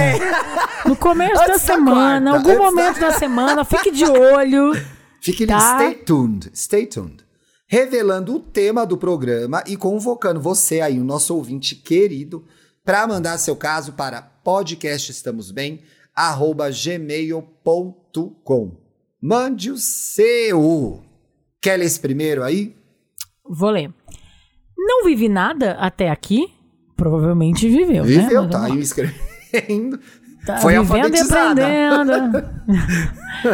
No começo É. Antes da da semana, quarta, algum momento da- da semana, fique de olho. Fique Tá. stay tuned, stay tuned. Revelando o tema do programa e convocando você aí, o nosso ouvinte querido, para mandar seu caso para podcastestamosbem@gmail.com. Mande o seu. Quer ler esse primeiro aí? Vou ler. Não vivi nada até aqui? Provavelmente viveu, né? Viveu, tá aí escrevendo. Tá Foi vivendo e aprendendo.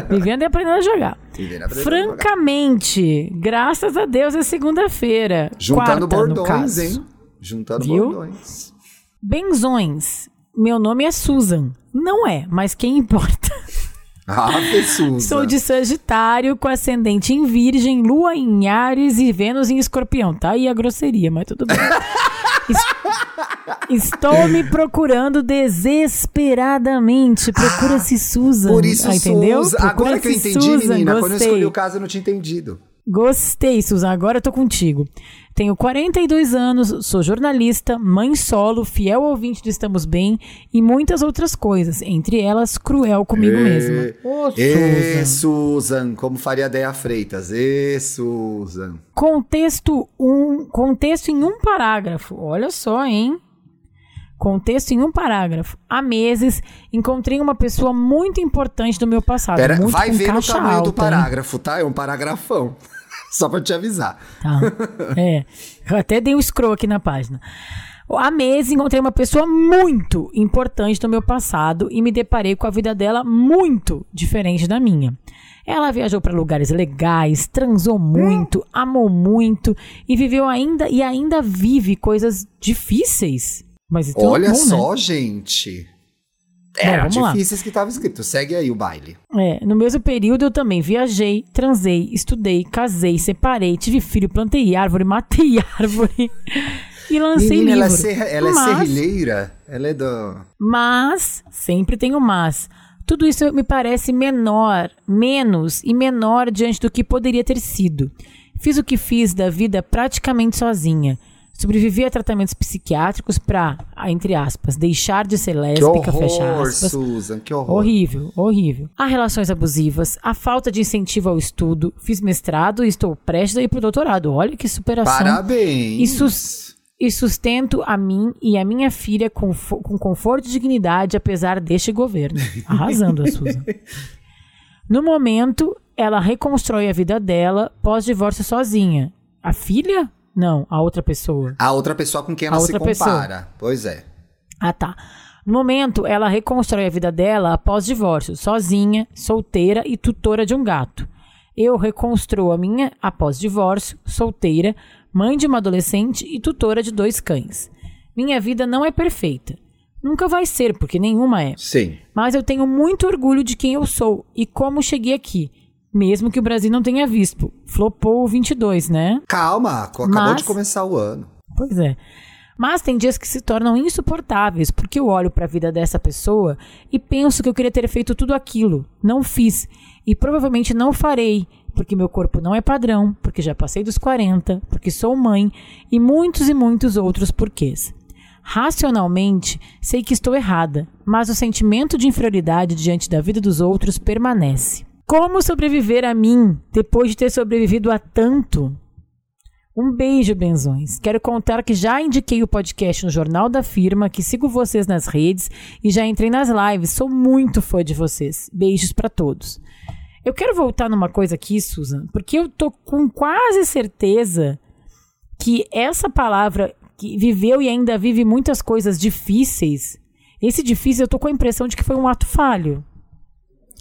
vivendo e aprendendo a jogar. Vivendo aprendendo a Francamente, graças a Deus é segunda-feira. Juntando quarta, no bordões, caso. hein? Juntando Viu? bordões. Benzões. Meu nome é Susan. Não é, mas quem importa? Ah, Suza. Sou de Sagitário, com ascendente em Virgem, Lua em Ares e Vênus em Escorpião. Tá aí a grosseria, mas tudo bem. Es- Estou me procurando desesperadamente. Procura-se Susan. Por isso, Ah, entendeu? Agora que eu entendi, Susan, menina. Quando eu gostei. escolhi o caso, eu não tinha entendido. Gostei, Susan. Agora eu tô contigo. Tenho 42 anos, sou jornalista, mãe solo, fiel ouvinte do Estamos Bem e muitas outras coisas, entre elas cruel comigo mesma. Ô, Ê, Susan. Susan, como faria Deia Freitas. Ê, Susan. Contexto, um, contexto em um parágrafo. Olha só, hein? Contexto em um parágrafo. Há meses encontrei uma pessoa muito importante do meu passado. Pera, muito vai ver no caixa tamanho alta, do hein? parágrafo, tá? É um paragrafão. Só pra te avisar. Tá. É. Eu até dei um scroll aqui na página. Há meses encontrei uma pessoa muito importante do meu passado e me deparei com a vida dela muito diferente da minha. Ela viajou para lugares legais, transou muito, amou muito e viveu ainda e ainda vive coisas difíceis. Mas então, Olha bom, só, gente. Era vamos lá. difíceis que estava escrito. Segue aí o baile. Né? É, no mesmo período eu também viajei, transei, estudei, casei, separei, tive filho, plantei árvore, matei árvore e lancei Menina, ela é, livro. serra- ela é Mas- serrilheira. Ela é do... Mas, sempre tem o mas. Tudo isso me parece menor, menos e menor diante do que poderia ter sido. Fiz o que fiz da vida praticamente sozinha. Sobrevivi a tratamentos psiquiátricos pra, entre aspas, deixar de ser lésbica, fecha horror, aspas. Susan. Que horror. Horrível, horrível. Há relações abusivas, a falta de incentivo ao estudo. Fiz mestrado e estou prestes a ir pro doutorado. Olha que superação. Parabéns. Isso- e sustento a mim e a minha filha com, com conforto e dignidade, apesar deste governo. Arrasando a Susan. No momento, ela reconstrói a vida dela pós-divórcio sozinha. A filha? Não, a outra pessoa. A outra pessoa com quem ela A se outra pessoa. compara. Pois é. Ah, tá. No momento, ela reconstrói a vida dela após divórcio, sozinha, solteira e tutora de um gato. Eu reconstruo a minha após divórcio, solteira, mãe de uma adolescente e tutora de dois cães. Minha vida não é perfeita. Nunca vai ser, porque nenhuma é. Sim. Mas eu tenho muito orgulho de quem eu sou e como cheguei aqui. Mesmo que o Brasil não tenha visto. Flopou o 22, né? Calma, acabou Mas- de começar o ano. Pois é. Mas tem dias que se tornam insuportáveis, porque eu olho para a vida dessa pessoa e penso que eu queria ter feito tudo aquilo. Não fiz. E provavelmente não farei, porque meu corpo não é padrão, porque já passei dos 40, porque sou mãe e muitos e muitos outros porquês. Racionalmente, sei que estou errada, mas o sentimento de inferioridade diante da vida dos outros permanece. Como sobreviver a mim depois de ter sobrevivido a tanto? Um beijo, benzões. Quero contar que já indiquei o podcast no Jornal da Firma, que sigo vocês nas redes e já entrei nas lives. Sou muito fã de vocês. Beijos pra todos. Eu quero voltar numa coisa aqui, Susan, porque eu tô com quase certeza que essa palavra que viveu e ainda vive muitas coisas difíceis, esse difícil eu tô com a impressão de que foi um ato falho.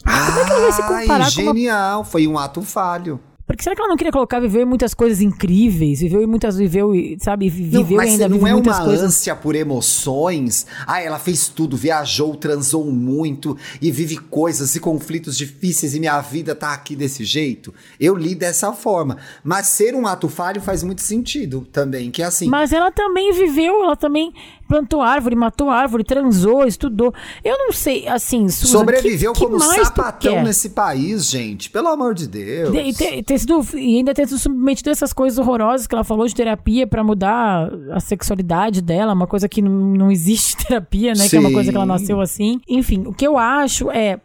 Como é que ela vai se comparar com uma- genial. Foi um ato falho. Porque será que ela não queria colocar viveu em muitas coisas incríveis, viveu em muitas viveu, e, sabe, vi- Não, viveu mas ainda não é muitas uma coisas ânsia por emoções. Ah, ela fez tudo, viajou, transou muito e vive coisas e conflitos difíceis e minha vida tá aqui desse jeito. Eu li dessa forma. Mas ser um ato falho faz muito sentido também, que é assim. Mas ela também viveu, ela também plantou árvore, matou árvore, transou, estudou. Eu não sei, assim, Susan, sobreviveu que, que como tu sapatão nesse país, gente. Pelo amor de Deus. De- E ter, ter sido, e ainda ter sido submetido a essas coisas horrorosas que ela falou de terapia pra mudar a sexualidade dela, uma coisa que não, não existe terapia, né? Que é uma coisa que ela Sim. nasceu assim. Enfim, o que eu acho é. O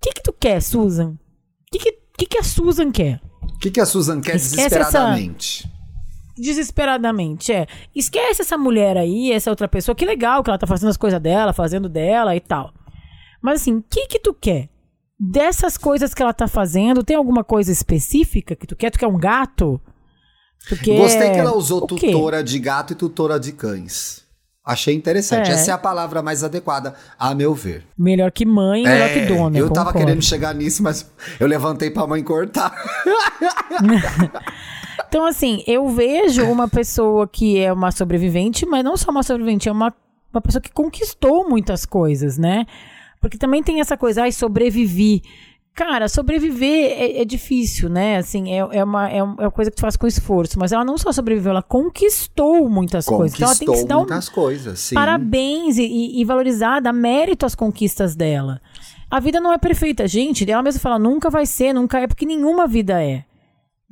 que, que tu quer, Susan? O que, que, que, que a Susan quer? O que, que a Susan quer Esquece essa- desesperadamente? é. Esquece essa mulher aí, essa outra pessoa. Que legal que ela tá fazendo as coisas dela, fazendo dela e tal. Mas assim, o que que tu quer? Dessas coisas que ela tá fazendo, tem alguma coisa específica que tu quer? Tu quer um gato? Tu quer... Gostei que ela usou tutora de gato e tutora de cães. Achei interessante. É. Essa é a palavra mais adequada, a meu ver. Melhor que mãe, melhor que dona. É, eu tava concordo. querendo chegar nisso, mas eu levantei pra mãe cortar. Então, assim, eu vejo uma pessoa que é uma sobrevivente, mas não só uma sobrevivente, é uma, uma pessoa que conquistou muitas coisas, né? Porque também tem essa coisa, ai, sobrevivi. Cara, sobreviver é, é difícil, né? Assim, é, é, uma, é uma coisa que tu faz com esforço. Mas ela não só sobreviveu, ela conquistou muitas coisas. Então ela tem que se Conquistou dar um muitas coisas, sim. parabéns e- e, e valorizar, dar mérito às conquistas dela. A vida não é perfeita, gente. Ela mesma fala, nunca vai ser, nunca é, porque nenhuma vida é.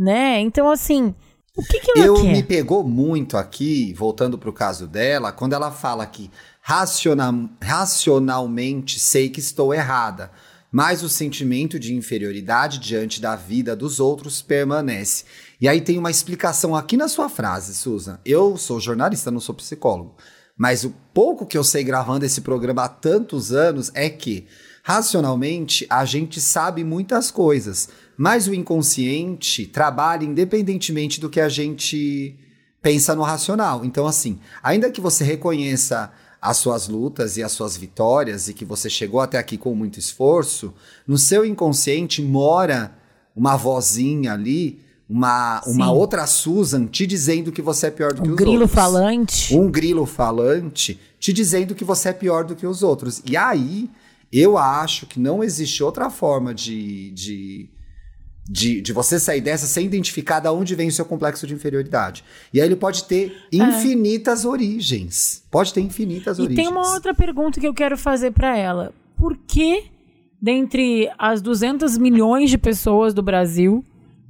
Né? Então, assim, o que, que ela Eu quer? me pegou muito aqui, voltando pro caso dela, quando ela fala que raciona- racionalmente sei que estou errada, mas o sentimento de inferioridade diante da vida dos outros permanece. E aí tem uma explicação aqui na sua frase, Susan. Eu sou jornalista, não sou psicólogo. Mas o pouco que eu sei gravando esse programa há tantos anos é que, racionalmente, a gente sabe muitas coisas, mas o inconsciente trabalha independentemente do que a gente pensa no racional. Então, assim, ainda que você reconheça as suas lutas e as suas vitórias e que você chegou até aqui com muito esforço, no seu inconsciente mora uma vozinha ali, uma, uma outra Susan te dizendo que você é pior do que Um os grilo outros falante. um grilo falante te dizendo que você é pior do que os outros. E aí, eu acho que não existe outra forma de, de, de, de você sair dessa sem identificar de onde vem o seu complexo de inferioridade. E aí ele pode ter infinitas origens. Pode ter infinitas É. E origens. tem uma outra pergunta que eu quero fazer pra ela. Por que, dentre as 200 milhões de pessoas do Brasil,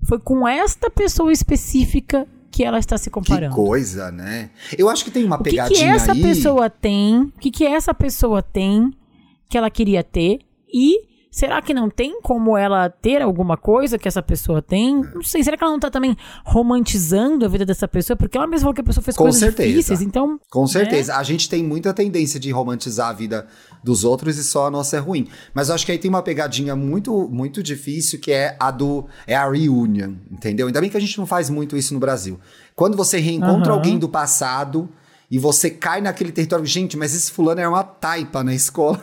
foi com esta pessoa específica que ela está se Que comparando? coisa, né? Eu acho que tem uma O que, pegadinha que essa aí. pessoa tem? O que, que essa pessoa tem que ela queria ter? E Será que não tem como ela ter alguma coisa que essa pessoa tem? Não sei. Será que ela não tá também romantizando a vida dessa pessoa? Porque ela mesma falou que a pessoa fez Com coisas certeza. difíceis. Então. Com né? certeza. A gente tem muita tendência de romantizar a vida dos outros e só a nossa é ruim. Mas eu acho que aí tem uma pegadinha muito, muito difícil que é a do é a reunion, entendeu? Ainda bem que a gente não faz muito isso no Brasil. Quando você reencontra Aham. alguém do passado e você cai naquele território, gente, mas esse fulano era uma taipa na escola.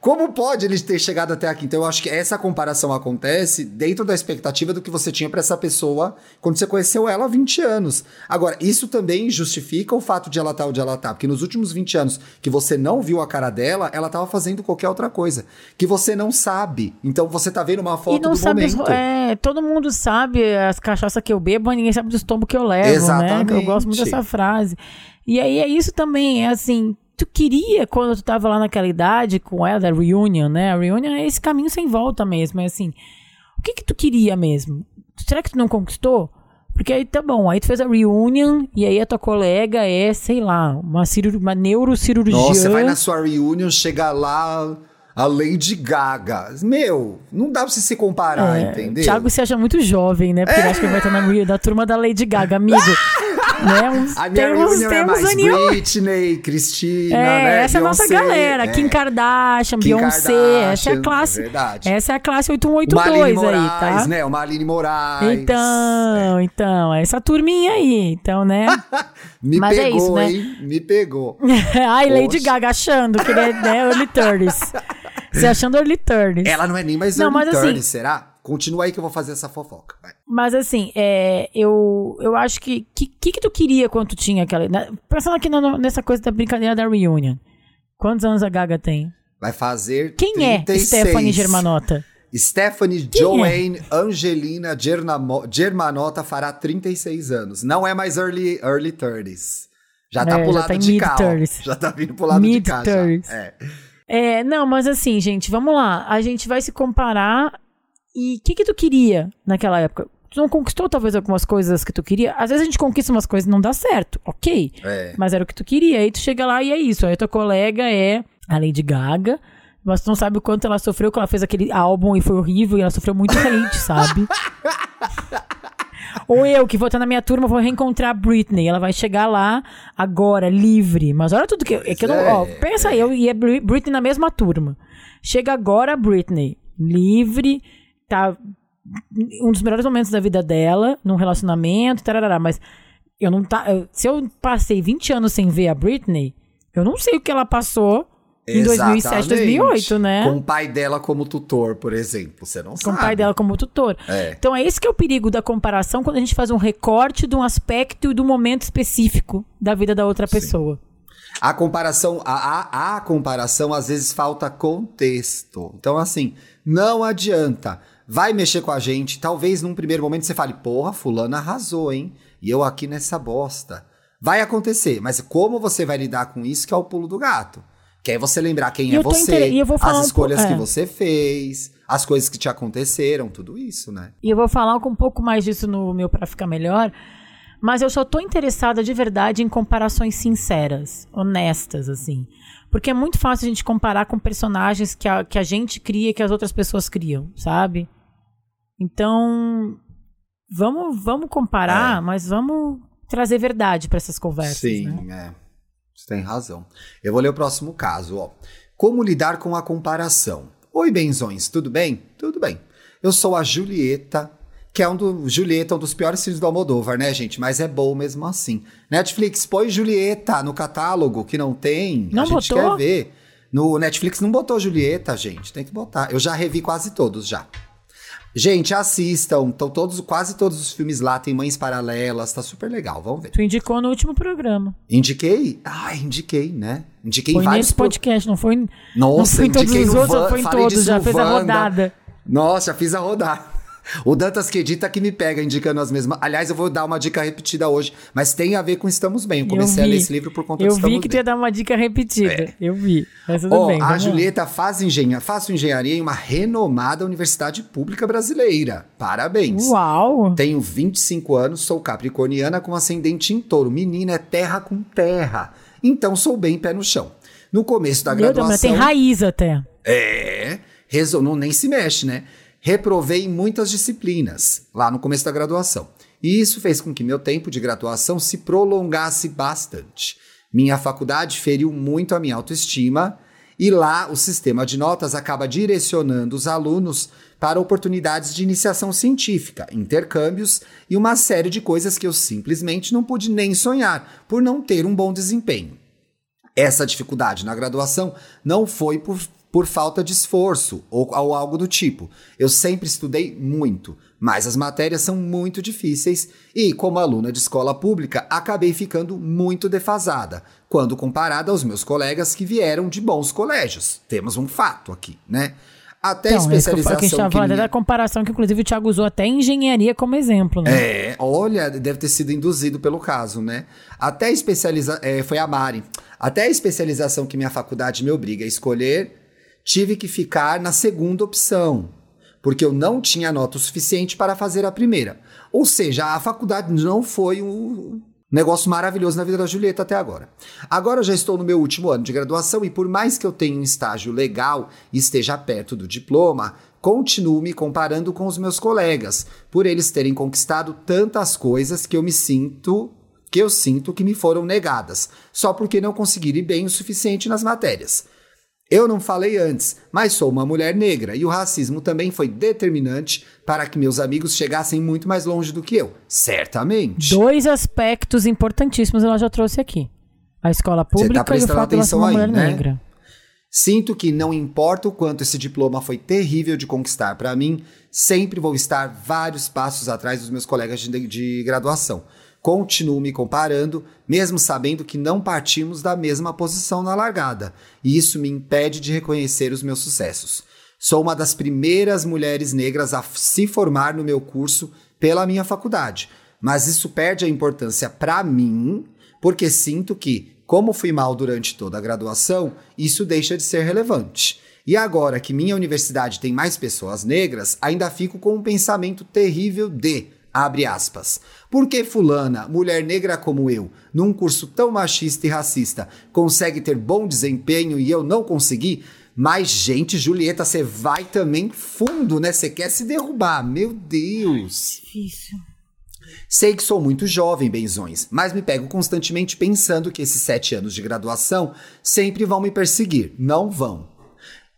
Como pode ele ter chegado até aqui? Então eu acho que essa comparação acontece dentro da expectativa do que você tinha para essa pessoa quando você conheceu ela há 20 anos. Agora, isso também justifica o fato de ela estar onde ela tá, porque nos últimos 20 anos que você não viu a cara dela, ela tava fazendo qualquer outra coisa que você não sabe. Então você tá vendo uma E foto não do sabe. momento. é, todo mundo sabe as cachaças que eu bebo, mas ninguém sabe dos tombos que eu levo, né? Que eu Exatamente. gosto muito dessa frase. E aí é isso também, é assim. Tu queria, quando tu tava lá naquela idade com ela, da reunion, né? A reunion é esse caminho sem volta mesmo. É assim. O que que tu queria mesmo? Será que tu não conquistou? Porque aí tá bom, aí tu fez a reunion e aí a tua colega é, sei lá, uma, cirur... uma neurocirurgiã. Nossa, você vai na sua reunion, chega lá a Lady Gaga. Meu, não dá pra você se comparar, entendeu? É, Thiago se acha muito jovem, né? Porque ele acha que ele vai estar na, da turma da Lady Gaga, amigo. né? Uns, A minha temos, reunião é temos mais aninho- Britney, Cristina, É, né? essa é a nossa Beyoncé, galera. é. Kim Kardashian, Kim Beyoncé. essa é Kardashian, a classe. é verdade. essa é a classe Uma 8182 Aline aí, tá? né? Uma Aline Moraes. Então, então, essa turminha aí. Então, né? Me Mas é pegou, isso, né? hein? Me pegou. Ai, Lady Poxa. Gaga achando que é né, early 30s. Você achando early 30s. Ela não é nem mais Não, early mas assim- 30, será? Continua aí que eu vou fazer essa fofoca. vai. Mas assim, é, eu, eu acho que. O que, que, que tu queria quando tu tinha aquela. na- pensando aqui na- nessa coisa da brincadeira da reunion. Quantos anos a Gaga tem? Vai fazer Quem 36. é Stephanie Germanotta? Stephanie Quem é? Joanne Angelina Gernamo- Germanotta fará 36 anos. Não é mais early, early 30s. Já tá É, pro já lado tá de cá. ó. mid-30s. Já tá vindo pro lado de cá. já. Mid-30s. É. É, não, mas assim, gente, vamos lá. A gente vai se comparar. E o que, que tu queria naquela época? Tu não conquistou talvez algumas coisas que tu queria? Às vezes a gente conquista umas coisas e não dá certo, ok. É. Mas era o que tu queria. Aí tu chega lá e é isso. Aí tua colega é a Lady Gaga. Mas tu não sabe o quanto ela sofreu, que ela fez aquele álbum e foi horrível e ela sofreu muito hate, sabe? Ou eu, que vou estar na minha turma, vou reencontrar a Britney. Ela vai chegar lá agora, livre. Mas olha tudo que. É que eu não, ó, pensa aí, eu e a Bri- Britney na mesma turma. Chega agora a Britney, livre, tá um dos melhores momentos da vida dela, num relacionamento, tarará, mas eu não tá, eu- se eu passei 20 anos sem ver a Britney, eu não sei o que ela passou em 2007, 2008, né? Com o pai dela como tutor, por exemplo. Você não Com sabe. o pai dela como tutor. É. Então é esse que é o perigo da comparação quando a gente faz um recorte de um aspecto e do momento específico da vida da outra pessoa. A comparação, a, a, a comparação, às vezes falta contexto. Então, assim, não adianta. Vai mexer com a gente. Talvez num primeiro momento você fale, porra, fulano arrasou, hein? E eu aqui nessa bosta. Vai acontecer, mas como você vai lidar com isso que é o pulo do gato? Que é você lembrar quem é você, inter- e as um escolhas que é. você fez, as coisas que te aconteceram, tudo isso, né? E eu vou falar com um pouco mais disso no meu Pra Ficar Melhor. Mas eu só tô interessada de verdade em comparações sinceras, honestas, assim. Porque é muito fácil a gente comparar com personagens que a, que a gente cria e que as outras pessoas criam, sabe? Então, vamos, vamos comparar, É. mas vamos trazer verdade para essas conversas, né? é. Você tem razão. Eu vou ler o próximo caso, ó. Como lidar com a comparação? Oi, benzões, tudo bem? Tudo bem. Eu sou a Julieta, que é um do Julieta, um dos piores filmes do Almodóvar, né, gente? Mas é bom mesmo assim. Netflix, põe Julieta no catálogo, que não tem. Não a gente botou? quer ver. No Netflix não botou Julieta, gente. Tem que botar. Eu já revi quase todos já. Gente, assistam. Estão todos, quase todos os filmes lá, tem mães paralelas, tá super legal. Vamos ver. Tu indicou no último programa. Indiquei? Ah, indiquei, né? Indiquei Foi vários nesse podcast, não foi, não Nossa, foi em todos os outros, Van- foi em falei todos, já fez a Wanda. rodada. Nossa, já fiz a rodar. O Dantas que edita que me pega indicando as mesmas. Aliás, eu vou dar uma dica repetida hoje, mas tem a ver com Estamos Bem. Eu comecei Eu a ler esse livro por conta Eu do Estamos vi que tu ia dar uma dica repetida. Eu vi. Mas tudo Ó, bem. a lá. Julieta faz engenharia, faço engenharia em uma renomada universidade pública brasileira. Parabéns. Uau! Tenho 25 anos, sou capricorniana com ascendente em touro. Menina é terra com terra. Então sou bem pé no chão. No começo da Meu Deus, mas graduação. tem raiz até. É. Resol não, nem se mexe, né? Reprovei muitas disciplinas, lá no começo da graduação. E isso fez com que meu tempo de graduação se prolongasse bastante. Minha faculdade feriu muito a minha autoestima e lá o sistema de notas acaba direcionando os alunos para oportunidades de iniciação científica, intercâmbios e uma série de coisas que eu simplesmente não pude nem sonhar por não ter um bom desempenho. Essa dificuldade na graduação não foi por, por falta de esforço ou, ou algo do tipo. Eu sempre estudei muito, mas as matérias são muito difíceis e, como aluna de escola pública, acabei ficando muito defasada quando comparada aos meus colegas que vieram de bons colégios. Temos um fato aqui, né? Até então, especialização. Que, que, que minha... da comparação que, inclusive, o Thiago usou até engenharia como exemplo, né? É, olha, deve ter sido induzido pelo caso, né? Até especializa... É, foi a Mari. Até a especialização que minha faculdade me obriga a escolher, tive que ficar na segunda opção, porque eu não tinha nota o suficiente para fazer a primeira. Ou seja, a faculdade não foi o, Negócio maravilhoso na vida da Julieta até agora. Agora eu já estou no meu último ano de graduação e por mais que eu tenha um estágio legal e esteja perto do diploma, continuo me comparando com os meus colegas, por eles terem conquistado tantas coisas que eu me sinto que eu sinto que me foram negadas, só porque não conseguiram bem o suficiente nas matérias. Eu não falei antes, mas sou uma mulher negra e o racismo também foi determinante para que meus amigos chegassem muito mais longe do que eu. Certamente. Dois aspectos importantíssimos ela já trouxe aqui: a escola tá pública tá e o fato de ser uma aí, mulher né? negra. Sinto que não importa o quanto esse diploma foi terrível de conquistar para mim, sempre vou estar vários passos atrás dos meus colegas de, de graduação. Continuo me comparando, mesmo sabendo que não partimos da mesma posição na largada, e isso me impede de reconhecer os meus sucessos. Sou uma das primeiras mulheres negras a se formar no meu curso pela minha faculdade, mas isso perde a importância para mim, porque sinto que, como fui mal durante toda a graduação, isso deixa de ser relevante. E agora que minha universidade tem mais pessoas negras, ainda fico com um pensamento terrível de Abre aspas. Por que fulana, mulher negra como eu, num curso tão machista e racista, consegue ter bom desempenho e eu não consegui? Mas, gente, Julieta, você vai também fundo, né? Você quer se derrubar. Meu Deus. Difícil. Sei que sou muito jovem, benzões, mas me pego constantemente pensando que esses sete anos de graduação sempre vão me perseguir. Não vão.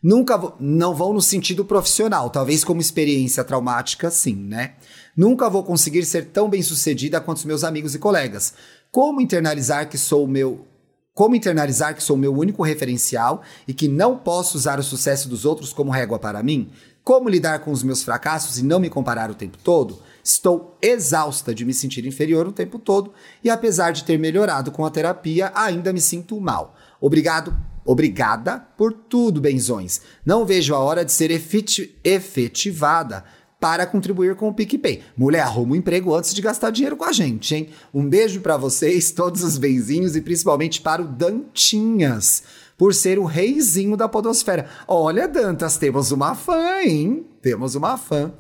Nunca não vão no sentido profissional, talvez como experiência traumática, sim, né? Nunca vou conseguir ser tão bem sucedida quanto os meus amigos e colegas. Como internalizar que sou o meu como internalizar que sou o meu único referencial e que não posso usar o sucesso dos outros como régua para mim? Como lidar com os meus fracassos e não me comparar o tempo todo? Estou exausta de me sentir inferior o tempo todo e, apesar de ter melhorado com a terapia, ainda me sinto mal. Obrigado, obrigada por tudo, benzões. Não vejo a hora de ser efetivada para contribuir com o PicPay. Mulher, arruma um emprego antes de gastar dinheiro com a gente, hein? Um beijo para vocês, todos os benzinhos e principalmente para o Dantinhas, por ser o reizinho da podosfera. Olha, Dantas, temos uma fã, hein? Temos uma fã.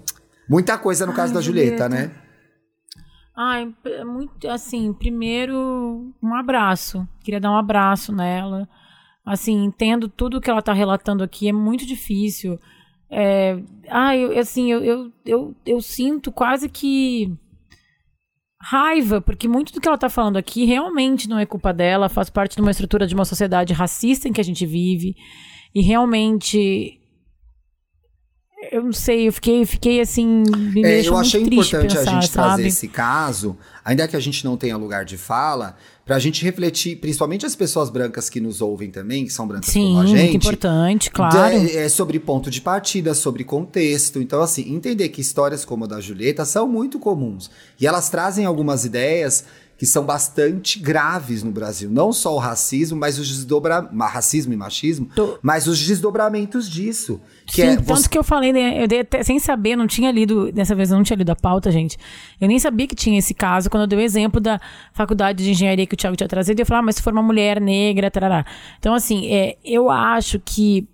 Muita coisa no caso Ai, da Julieta, Julieta, né? Ai, muito assim, primeiro um abraço. Queria dar um abraço nela. Assim, entendo tudo que ela tá relatando aqui, é muito difícil. É, ah, eu, assim, eu, eu, eu, eu, sinto quase que raiva, porque muito do que ela está falando aqui realmente não é culpa dela, faz parte de uma estrutura de uma sociedade racista em que a gente vive. E realmente eu não sei, eu fiquei, fiquei assim. Me é, eu achei importante pensar, a gente sabe? trazer esse caso, ainda que a gente não tenha lugar de fala, pra gente refletir, principalmente as pessoas brancas que nos ouvem também, que são brancas Sim, como a gente. Muito importante, claro. é, sobre ponto de partida, sobre contexto. Então, assim, entender que histórias como a da Julieta são muito comuns. E elas trazem algumas ideias que são bastante graves no Brasil. Não só o racismo, mas os desdobra... racismo e machismo, Tô... mas os desdobramentos disso. Que Sim, é tanto você... que eu falei, né, eu dei até, sem saber, não tinha lido, dessa vez eu não tinha lido a pauta, gente. Eu nem sabia que tinha esse caso, quando eu dei o exemplo da faculdade de engenharia que o Thiago tinha trazido, eu falei, ah, mas se for uma mulher negra, tarará. Então, assim, é, eu acho que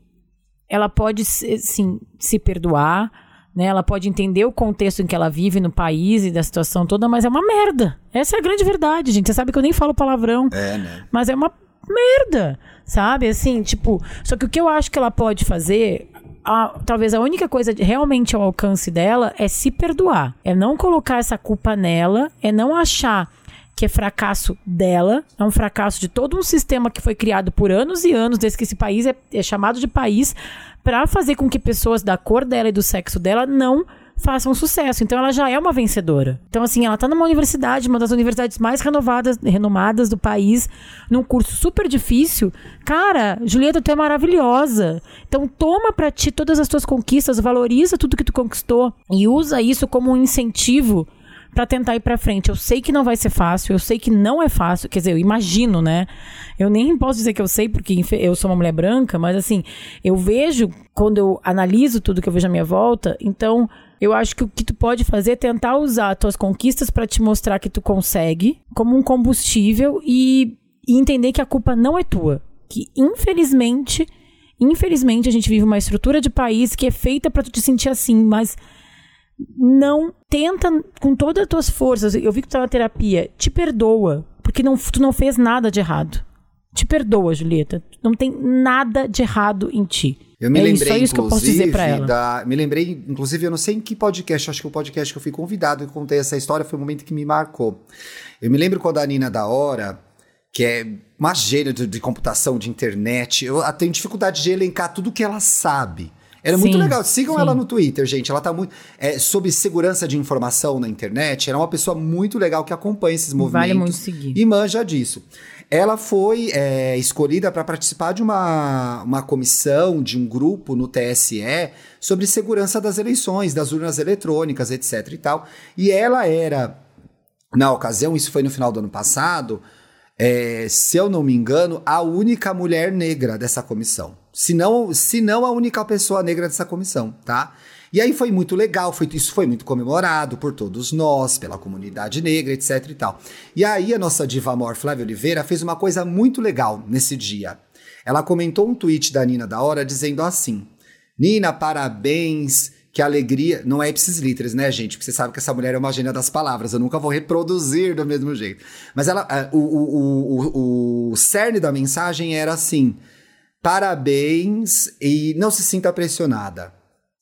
ela pode, sim, se perdoar, né? Ela pode entender o contexto em que ela vive no país e da situação toda, mas é uma merda. Essa é a grande verdade, gente. Você sabe que eu nem falo palavrão. É, né? Mas é uma merda, sabe? Assim, tipo, só que o que eu acho que ela pode fazer, a, talvez a única coisa realmente ao alcance dela é se perdoar. É não colocar essa culpa nela, é não achar que é fracasso dela, é um fracasso de todo um sistema que foi criado por anos e anos, desde que esse país é, é chamado de país, para fazer com que pessoas da cor dela e do sexo dela não façam sucesso. Então ela já é uma vencedora. Então, assim, ela tá numa universidade, uma das universidades mais renovadas, renomadas do país, num curso super difícil. Cara, Julieta, tu é maravilhosa. Então toma para ti todas as tuas conquistas, valoriza tudo que tu conquistou e usa isso como um incentivo para tentar ir para frente. Eu sei que não vai ser fácil, eu sei que não é fácil, quer dizer, eu imagino, né? Eu nem posso dizer que eu sei porque eu sou uma mulher branca, mas assim, eu vejo quando eu analiso tudo que eu vejo à minha volta, então eu acho que o que tu pode fazer é tentar usar as tuas conquistas para te mostrar que tu consegue como um combustível e, e entender que a culpa não é tua, que infelizmente, infelizmente a gente vive uma estrutura de país que é feita para tu te sentir assim, mas não tenta com todas as tuas forças. Eu vi que tu tá na terapia. Te perdoa, porque não, tu não fez nada de errado. Te perdoa, Julieta. Não tem nada de errado em ti. Eu me é lembrei, isso, é isso que eu posso dizer pra ela. Da, me lembrei, inclusive, eu não sei em que podcast, acho que o podcast que eu fui convidado e contei essa história foi um momento que me marcou. Eu me lembro quando a Nina da Hora, que é uma gênia de, de computação, de internet, eu tenho dificuldade de elencar tudo que ela sabe. Era sim, muito legal. Sigam sim. ela no Twitter, gente. Ela tá muito. É, sobre segurança de informação na internet. Ela é uma pessoa muito legal que acompanha esses movimentos. Vale muito seguir. E manja disso. Ela foi é, escolhida para participar de uma, uma comissão, de um grupo no TSE sobre segurança das eleições, das urnas eletrônicas, etc e tal. E ela era, na ocasião, isso foi no final do ano passado, é, se eu não me engano, a única mulher negra dessa comissão. Se não, se não a única pessoa negra dessa comissão, tá? E aí foi muito legal, foi, isso foi muito comemorado por todos nós, pela comunidade negra, etc e tal. E aí a nossa diva amor Flávia Oliveira fez uma coisa muito legal nesse dia. Ela comentou um tweet da Nina da hora dizendo assim: Nina, parabéns, que alegria. Não é ipsis literis, né, gente? Porque você sabe que essa mulher é uma gênia das palavras. Eu nunca vou reproduzir do mesmo jeito. Mas ela, o, o, o, o cerne da mensagem era assim: parabéns e não se sinta pressionada.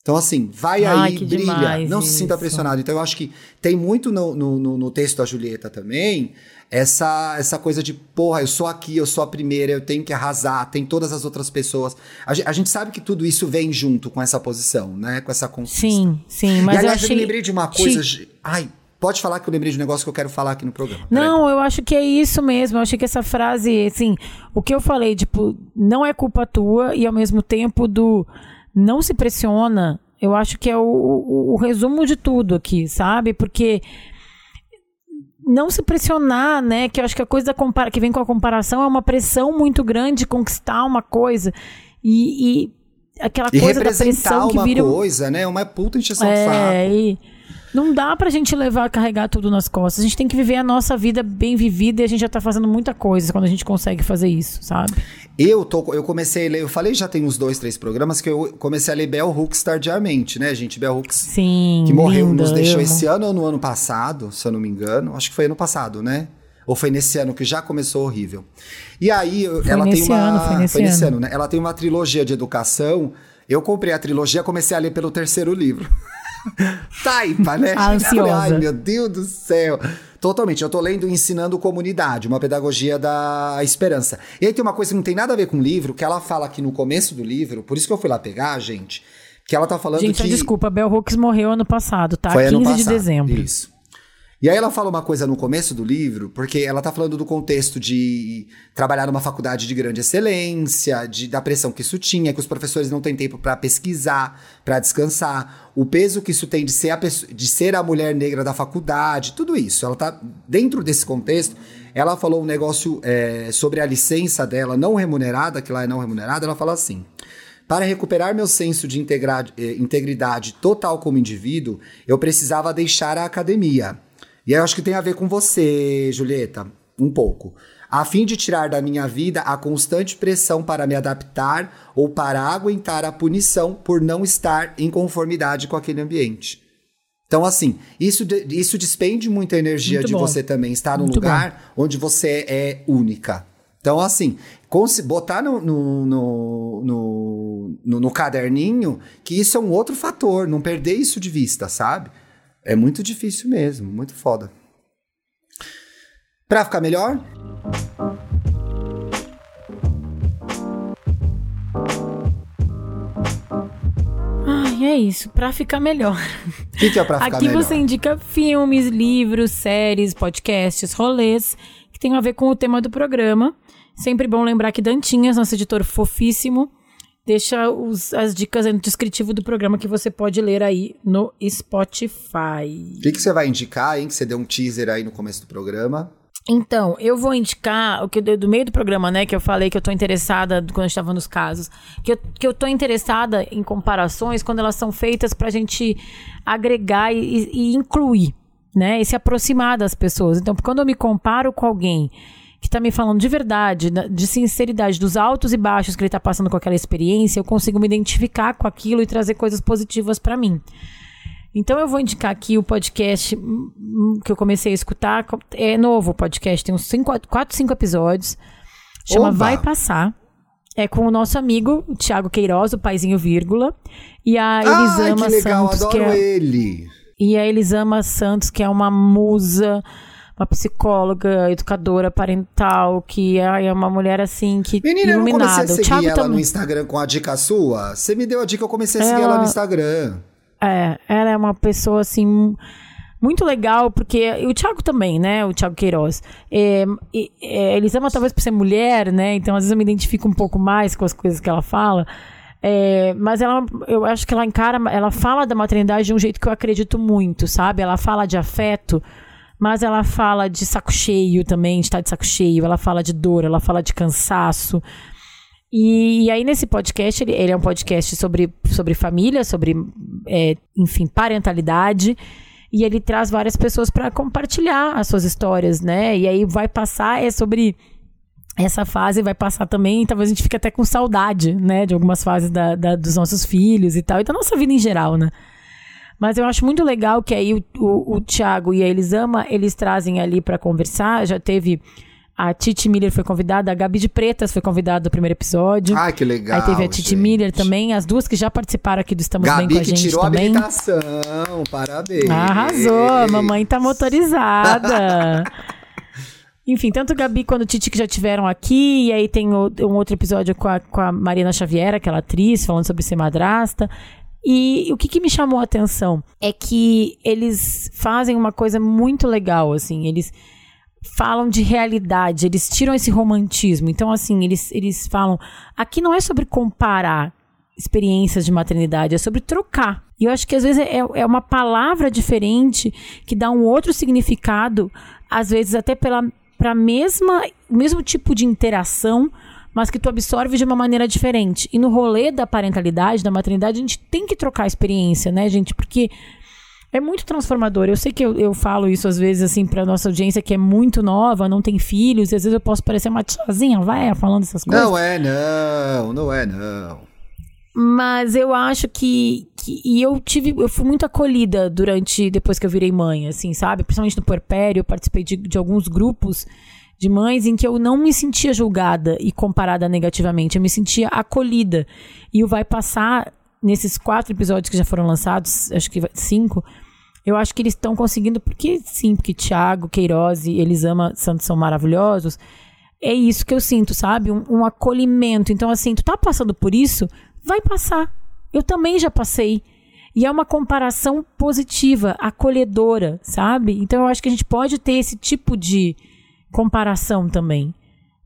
Então, assim, vai Ai, aí, brilha, não isso. se sinta pressionado. Então, eu acho que tem muito no, no, no, texto da Julieta também essa, essa coisa de, porra, eu sou aqui, eu sou a primeira, eu tenho que arrasar, tem todas as outras pessoas. A, a gente sabe que tudo isso vem junto com essa posição, né? Com essa conquista. Sim, sim, mas e, aliás, eu, achei... eu me lembrei de uma coisa. Te... Ai, Pode falar que eu lembrei de um negócio que eu quero falar aqui no programa. Não, eu acho que é isso mesmo. Eu acho que essa frase, assim, o que eu falei, tipo, não é culpa tua e ao mesmo tempo do não se pressiona, eu acho que é o, o, o resumo de tudo aqui, sabe? Porque não se pressionar, né? Que eu acho que a coisa compara que vem com a comparação é uma pressão muito grande de conquistar uma coisa. E, e aquela e coisa da pressão que vira. uma coisa, né? Uma puta encheção é, de saco. E não dá pra gente levar, carregar tudo nas costas. A gente tem que viver a nossa vida bem vivida e a gente já tá fazendo muita coisa quando a gente consegue fazer isso, sabe? Eu, tô, eu comecei a ler, eu falei já tem uns dois, três programas que eu comecei a ler Bell Hooks tardiamente, né, gente? Bell Hooks. Sim. Que morreu, linda, nos deixou esse ano ou no ano passado, se eu não me engano. Acho que foi ano passado, né? Ou foi nesse ano que já começou horrível. E aí, foi ela tem uma. Ano, foi nesse, foi nesse ano. ano, né? Ela tem uma trilogia de educação. Eu comprei a trilogia, comecei a ler pelo terceiro livro. Taipa, né? Ansiosa. Ai, meu Deus do céu. Totalmente. Eu tô lendo Ensinando Comunidade, uma pedagogia da esperança. E aí tem uma coisa que não tem nada a ver com o livro, que ela fala aqui no começo do livro, por isso que eu fui lá pegar, gente, que ela tá falando gente, que... Gente, desculpa, Bell Hooks morreu ano passado, tá? Foi 15 ano passado, de dezembro. Isso. E aí ela fala uma coisa no começo do livro, porque ela tá falando do contexto de trabalhar numa faculdade de grande excelência, de, da pressão que isso tinha, que os professores não têm tempo para pesquisar, para descansar, o peso que isso tem de ser, a, de ser a mulher negra da faculdade, tudo isso. Ela tá dentro desse contexto. Ela falou um negócio é, sobre a licença dela não remunerada, que lá é não remunerada. Ela fala assim: para recuperar meu senso de eh, integridade total como indivíduo, eu precisava deixar a academia e eu acho que tem a ver com você, Julieta, um pouco. A fim de tirar da minha vida a constante pressão para me adaptar ou para aguentar a punição por não estar em conformidade com aquele ambiente. Então, assim, isso, isso despende muita energia Muito de bom. você também estar num Muito lugar bom. onde você é única. Então, assim, botar no, no, no, no, no caderninho que isso é um outro fator, não perder isso de vista, sabe? É muito difícil mesmo, muito foda. Pra ficar melhor? Ai, é isso, pra ficar melhor. O que, que é pra ficar Aqui melhor? você indica filmes, livros, séries, podcasts, rolês que tem a ver com o tema do programa. Sempre bom lembrar que Dantinhas, nosso editor fofíssimo, deixa os, as dicas no descritivo do programa que você pode ler aí no Spotify. O que, que você vai indicar, hein? Que você deu um teaser aí no começo do programa. Então, eu vou indicar o que do meio do programa, né, que eu falei que eu tô interessada quando a gente tava nos casos, que eu, que eu tô interessada em comparações quando elas são feitas pra gente agregar e, e incluir, né, e se aproximar das pessoas. Então, quando eu me comparo com alguém que tá me falando de verdade, de sinceridade, dos altos e baixos que ele tá passando com aquela experiência, eu consigo me identificar com aquilo e trazer coisas positivas para mim. Então eu vou indicar aqui o podcast que eu comecei a escutar. É novo o podcast, tem uns 4, 5 episódios. Chama Oba! Vai Passar. É com o nosso amigo, o Thiago Queiroz, o paizinho vírgula. E a Elisama Ai, que legal, Santos, adoro que é, ele. e a Elisama Santos, que é uma musa, uma psicóloga, educadora parental, que é é uma mulher assim que Menina, eu não comecei iluminada. a seguir Thiago ela no. Instagram com a dica sua. Você me deu a dica, eu comecei a seguir ela, Ela- no Instagram. É, ela é uma pessoa assim mu- muito legal, porque e o Thiago também, né? O Thiago Queiroz. É, é, eles amam talvez por ser mulher, né? Então às vezes eu me identifico um pouco mais com as coisas que ela fala. É, mas ela, eu acho que ela encara, ela fala da maternidade de um jeito que eu acredito muito, sabe? Ela fala de afeto, mas ela fala de saco cheio também, de estar de saco cheio. Ela fala de dor, ela fala de cansaço. E, e aí, nesse podcast, ele, ele é um podcast sobre, sobre família, sobre, é, enfim, parentalidade. E ele traz várias pessoas para compartilhar as suas histórias, né? E aí vai passar, é sobre essa fase, vai passar também. Talvez a gente fique até com saudade, né? De algumas fases da, da- dos nossos filhos e tal, e da nossa vida em geral, né? Mas eu acho muito legal que aí o, o, o Thiago e a Elisama, eles trazem ali para conversar. Já teve. A Titi Miller foi convidada, a Gabi de Pretas foi convidada no primeiro episódio. Ai, que legal. Aí teve a Titi gente. Miller também, as duas que já participaram aqui do Estamos Bem Gabi com a gente tirou a também. habilitação. Parabéns. Arrasou, a mamãe tá motorizada. Enfim, tanto Gabi quanto Titi que já tiveram aqui, e aí tem um outro episódio com a, com a Marina Xavier, aquela atriz, falando sobre ser madrasta. E o que, que me chamou a atenção é que eles fazem uma coisa muito legal, assim, eles falam de realidade, eles tiram esse romantismo. Então, assim, eles, eles falam. Aqui não é sobre comparar experiências de maternidade, é sobre trocar. E eu acho que às vezes é, é uma palavra diferente que dá um outro significado, às vezes até pela para mesma mesmo tipo de interação, mas que tu absorve de uma maneira diferente. E no rolê da parentalidade, da maternidade, a gente tem que trocar a experiência, né, gente? Porque é muito transformador. Eu sei que eu, eu falo isso às vezes, assim, pra nossa audiência que é muito nova, não tem filhos, e às vezes eu posso parecer uma tiazinha, vai, falando essas coisas. Não é, não. Não é, não. Mas eu acho que, que. E eu tive. Eu fui muito acolhida durante. Depois que eu virei mãe, assim, sabe? Principalmente no puerpério, eu participei de, de alguns grupos de mães em que eu não me sentia julgada e comparada negativamente. Eu me sentia acolhida. E o Vai Passar, nesses quatro episódios que já foram lançados, acho que cinco, eu acho que eles estão conseguindo, porque sim, porque Thiago, Queiroz e Elisama Santos são maravilhosos. É isso que eu sinto, sabe? Um, um acolhimento. Então, assim, tu tá passando por isso? Vai passar. Eu também já passei. E é uma comparação positiva, acolhedora, sabe? Então eu acho que a gente pode ter esse tipo de comparação também.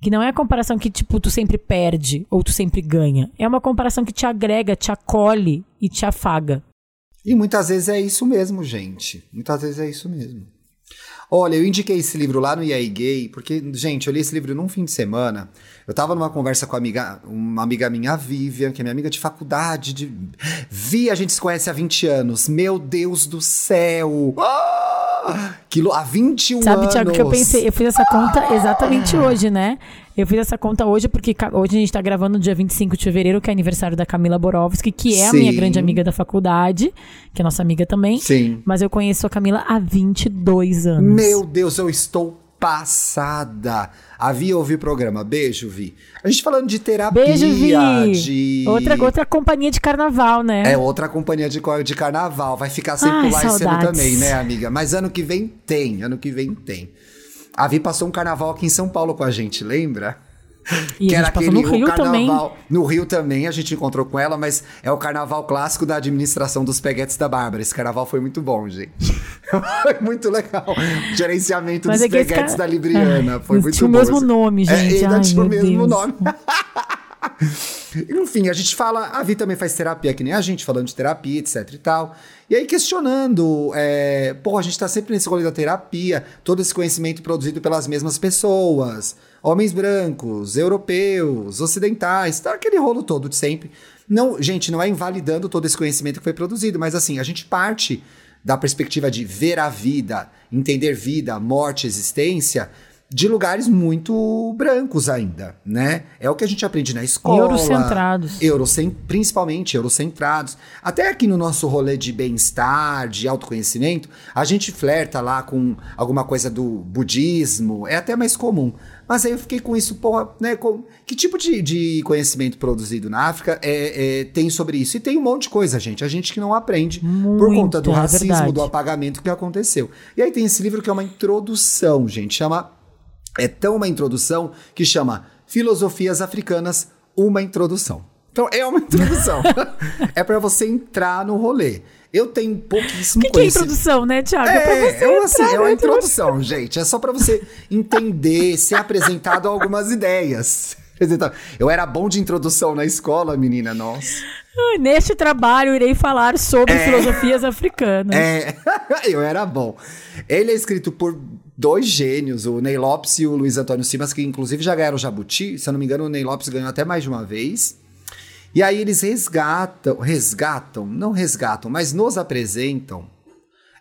Que não é a comparação que, tipo, tu sempre perde ou tu sempre ganha. É uma comparação que te agrega, te acolhe e te afaga. E muitas vezes é isso mesmo, gente. Muitas vezes é isso mesmo. Olha, eu indiquei esse livro lá no IAI Gay, porque, gente, eu li esse livro num fim de semana. Eu tava numa conversa com uma amiga, uma amiga minha, a Vivian, que é minha amiga de faculdade. De... Vi, a gente se conhece há 20 anos. Meu Deus do céu! Ah! Quilo... Há 21 Sabe, anos! Thiago, que eu pensei, eu fiz essa conta exatamente hoje, né? Eu fiz essa conta hoje porque hoje a gente tá gravando dia 25 de fevereiro, que é aniversário da Camila Borowski, que é a minha Sim. grande amiga da faculdade, que é nossa amiga também. Sim. Mas eu conheço a Camila há 22 anos. Meu Deus, eu estou passada. A Vi ouviu o programa. Beijo, Vi. A gente falando de terapia. Beijo, Vi. De... Outra, outra companhia de carnaval, né? É outra companhia de, de carnaval. Vai ficar sem Ai, pular esse ano também, né, amiga? Mas ano que vem tem. Ano que vem tem. A Vi passou um carnaval aqui em São Paulo com a gente, lembra? E a gente passou no o Rio também. carnaval. No Rio também a gente encontrou com ela, mas é o carnaval clássico da administração dos peguetes da Bárbara. Esse carnaval foi muito bom, gente. foi muito legal. O gerenciamento Mas dos é que peguetes da Libriana. É, foi muito tinham o bom. mesmo nome, É, gente. ainda Ai, tinha o mesmo Deus. nome. Enfim, a gente fala, a Vi também faz terapia que nem a gente, falando de terapia, etc e tal. E aí questionando, é, pô, a gente tá sempre nesse rolê da terapia, todo esse conhecimento produzido pelas mesmas pessoas, homens brancos, europeus, ocidentais, tá aquele rolo todo de sempre. Não, gente, não é invalidando todo esse conhecimento que foi produzido, mas assim, a gente parte da perspectiva de ver a vida, entender vida, morte, existência, de lugares muito brancos ainda, né? É o que a gente aprende na escola. Eurocentrados. Eurocen principalmente eurocentrados. Até aqui no nosso rolê de bem-estar, de autoconhecimento, a gente flerta lá com alguma coisa do budismo, é até mais comum. Mas aí eu fiquei com isso, porra, né? Com, que tipo de, de conhecimento produzido na África é, é, tem sobre isso? E tem um monte de coisa, gente. A gente que não aprende por Muito, conta do é racismo, verdade. do apagamento que aconteceu. E aí tem esse livro que é uma introdução, gente. Chama. É tão uma introdução que chama Filosofias Africanas, uma introdução. Então é uma introdução. é para você entrar no rolê. Eu tenho pouquíssimo O que, que é conhecimento. introdução, né, Thiago? É, você é, uma, assim, é uma na introdução, gente. É só pra você entender, ser apresentado algumas ideias. Eu era bom de introdução na escola, menina, nossa. Neste trabalho, irei falar sobre filosofias africanas. É, eu era bom. Ele é escrito por dois gênios, o Ney Lopes e o Luiz Antônio Simas, que inclusive já ganharam o Jabuti. Se eu não me engano, o Ney Lopes ganhou até mais de uma vez. E aí eles resgatam, resgatam, não resgatam, mas nos apresentam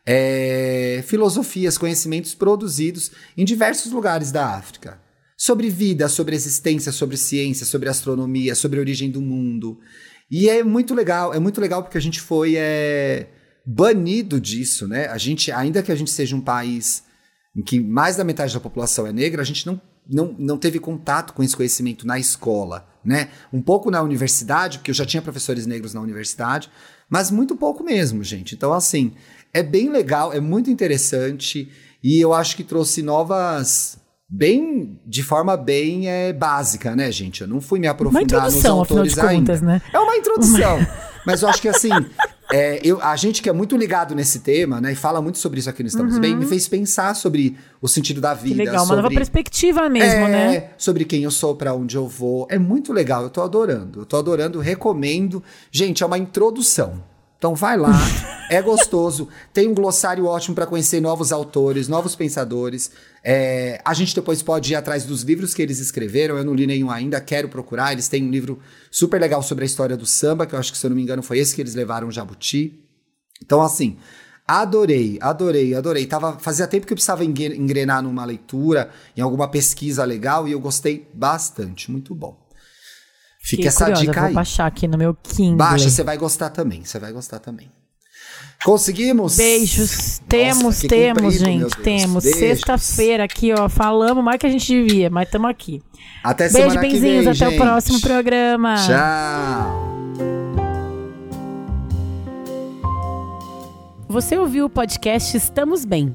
é, filosofias, conhecimentos produzidos em diversos lugares da África. Sobre vida, sobre existência, sobre ciência, sobre astronomia, sobre a origem do mundo. E é muito legal, é muito legal porque a gente foi é, banido disso, né? A gente, ainda que a gente seja um país em que mais da metade da população é negra, a gente não, não, não teve contato com esse conhecimento na escola, né? Um pouco na universidade, porque eu já tinha professores negros na universidade, mas muito pouco mesmo, gente. Então, assim, é bem legal, é muito interessante e eu acho que trouxe novas. Bem, de forma bem é, básica, né, gente? Eu não fui me aprofundar nos introdução, afinal de autores contas, ainda. né? É uma introdução. Mas eu acho que assim, é, eu, a gente que é muito ligado nesse tema, né, e fala muito sobre isso aqui no Estamos Bem, me fez pensar sobre o sentido da Que vida. legal, uma sobre, nova perspectiva mesmo, é, né? Sobre quem eu sou, pra onde eu vou. É muito legal, eu tô adorando. Eu tô adorando, recomendo. Gente, é uma introdução. Então vai lá, é gostoso. Tem um glossário ótimo para conhecer novos autores, novos pensadores. É, a gente depois pode ir atrás dos livros que eles escreveram. Eu não li nenhum ainda, quero procurar. Eles têm um livro super legal sobre a história do samba, que eu acho que, se eu não me engano, foi esse que eles levaram o Jabuti. Então, assim, adorei, adorei, adorei. Tava, fazia tempo que eu precisava engre- engrenar numa leitura, em alguma pesquisa legal, e eu gostei bastante. Muito bom. Fica essa curiosa, dica vou aí. baixar aqui no meu Kindle. Baixa, você vai gostar também. Você vai gostar também. Conseguimos? Beijos. temos, Nossa, temos, comprido, gente. Temos. Sexta-feira aqui, ó. Falamos mais que a gente devia, mas estamos aqui. Até Beijo, semana benzinhos. vem, Até gente. o próximo programa. Tchau. Você ouviu o podcast Estamos Bem.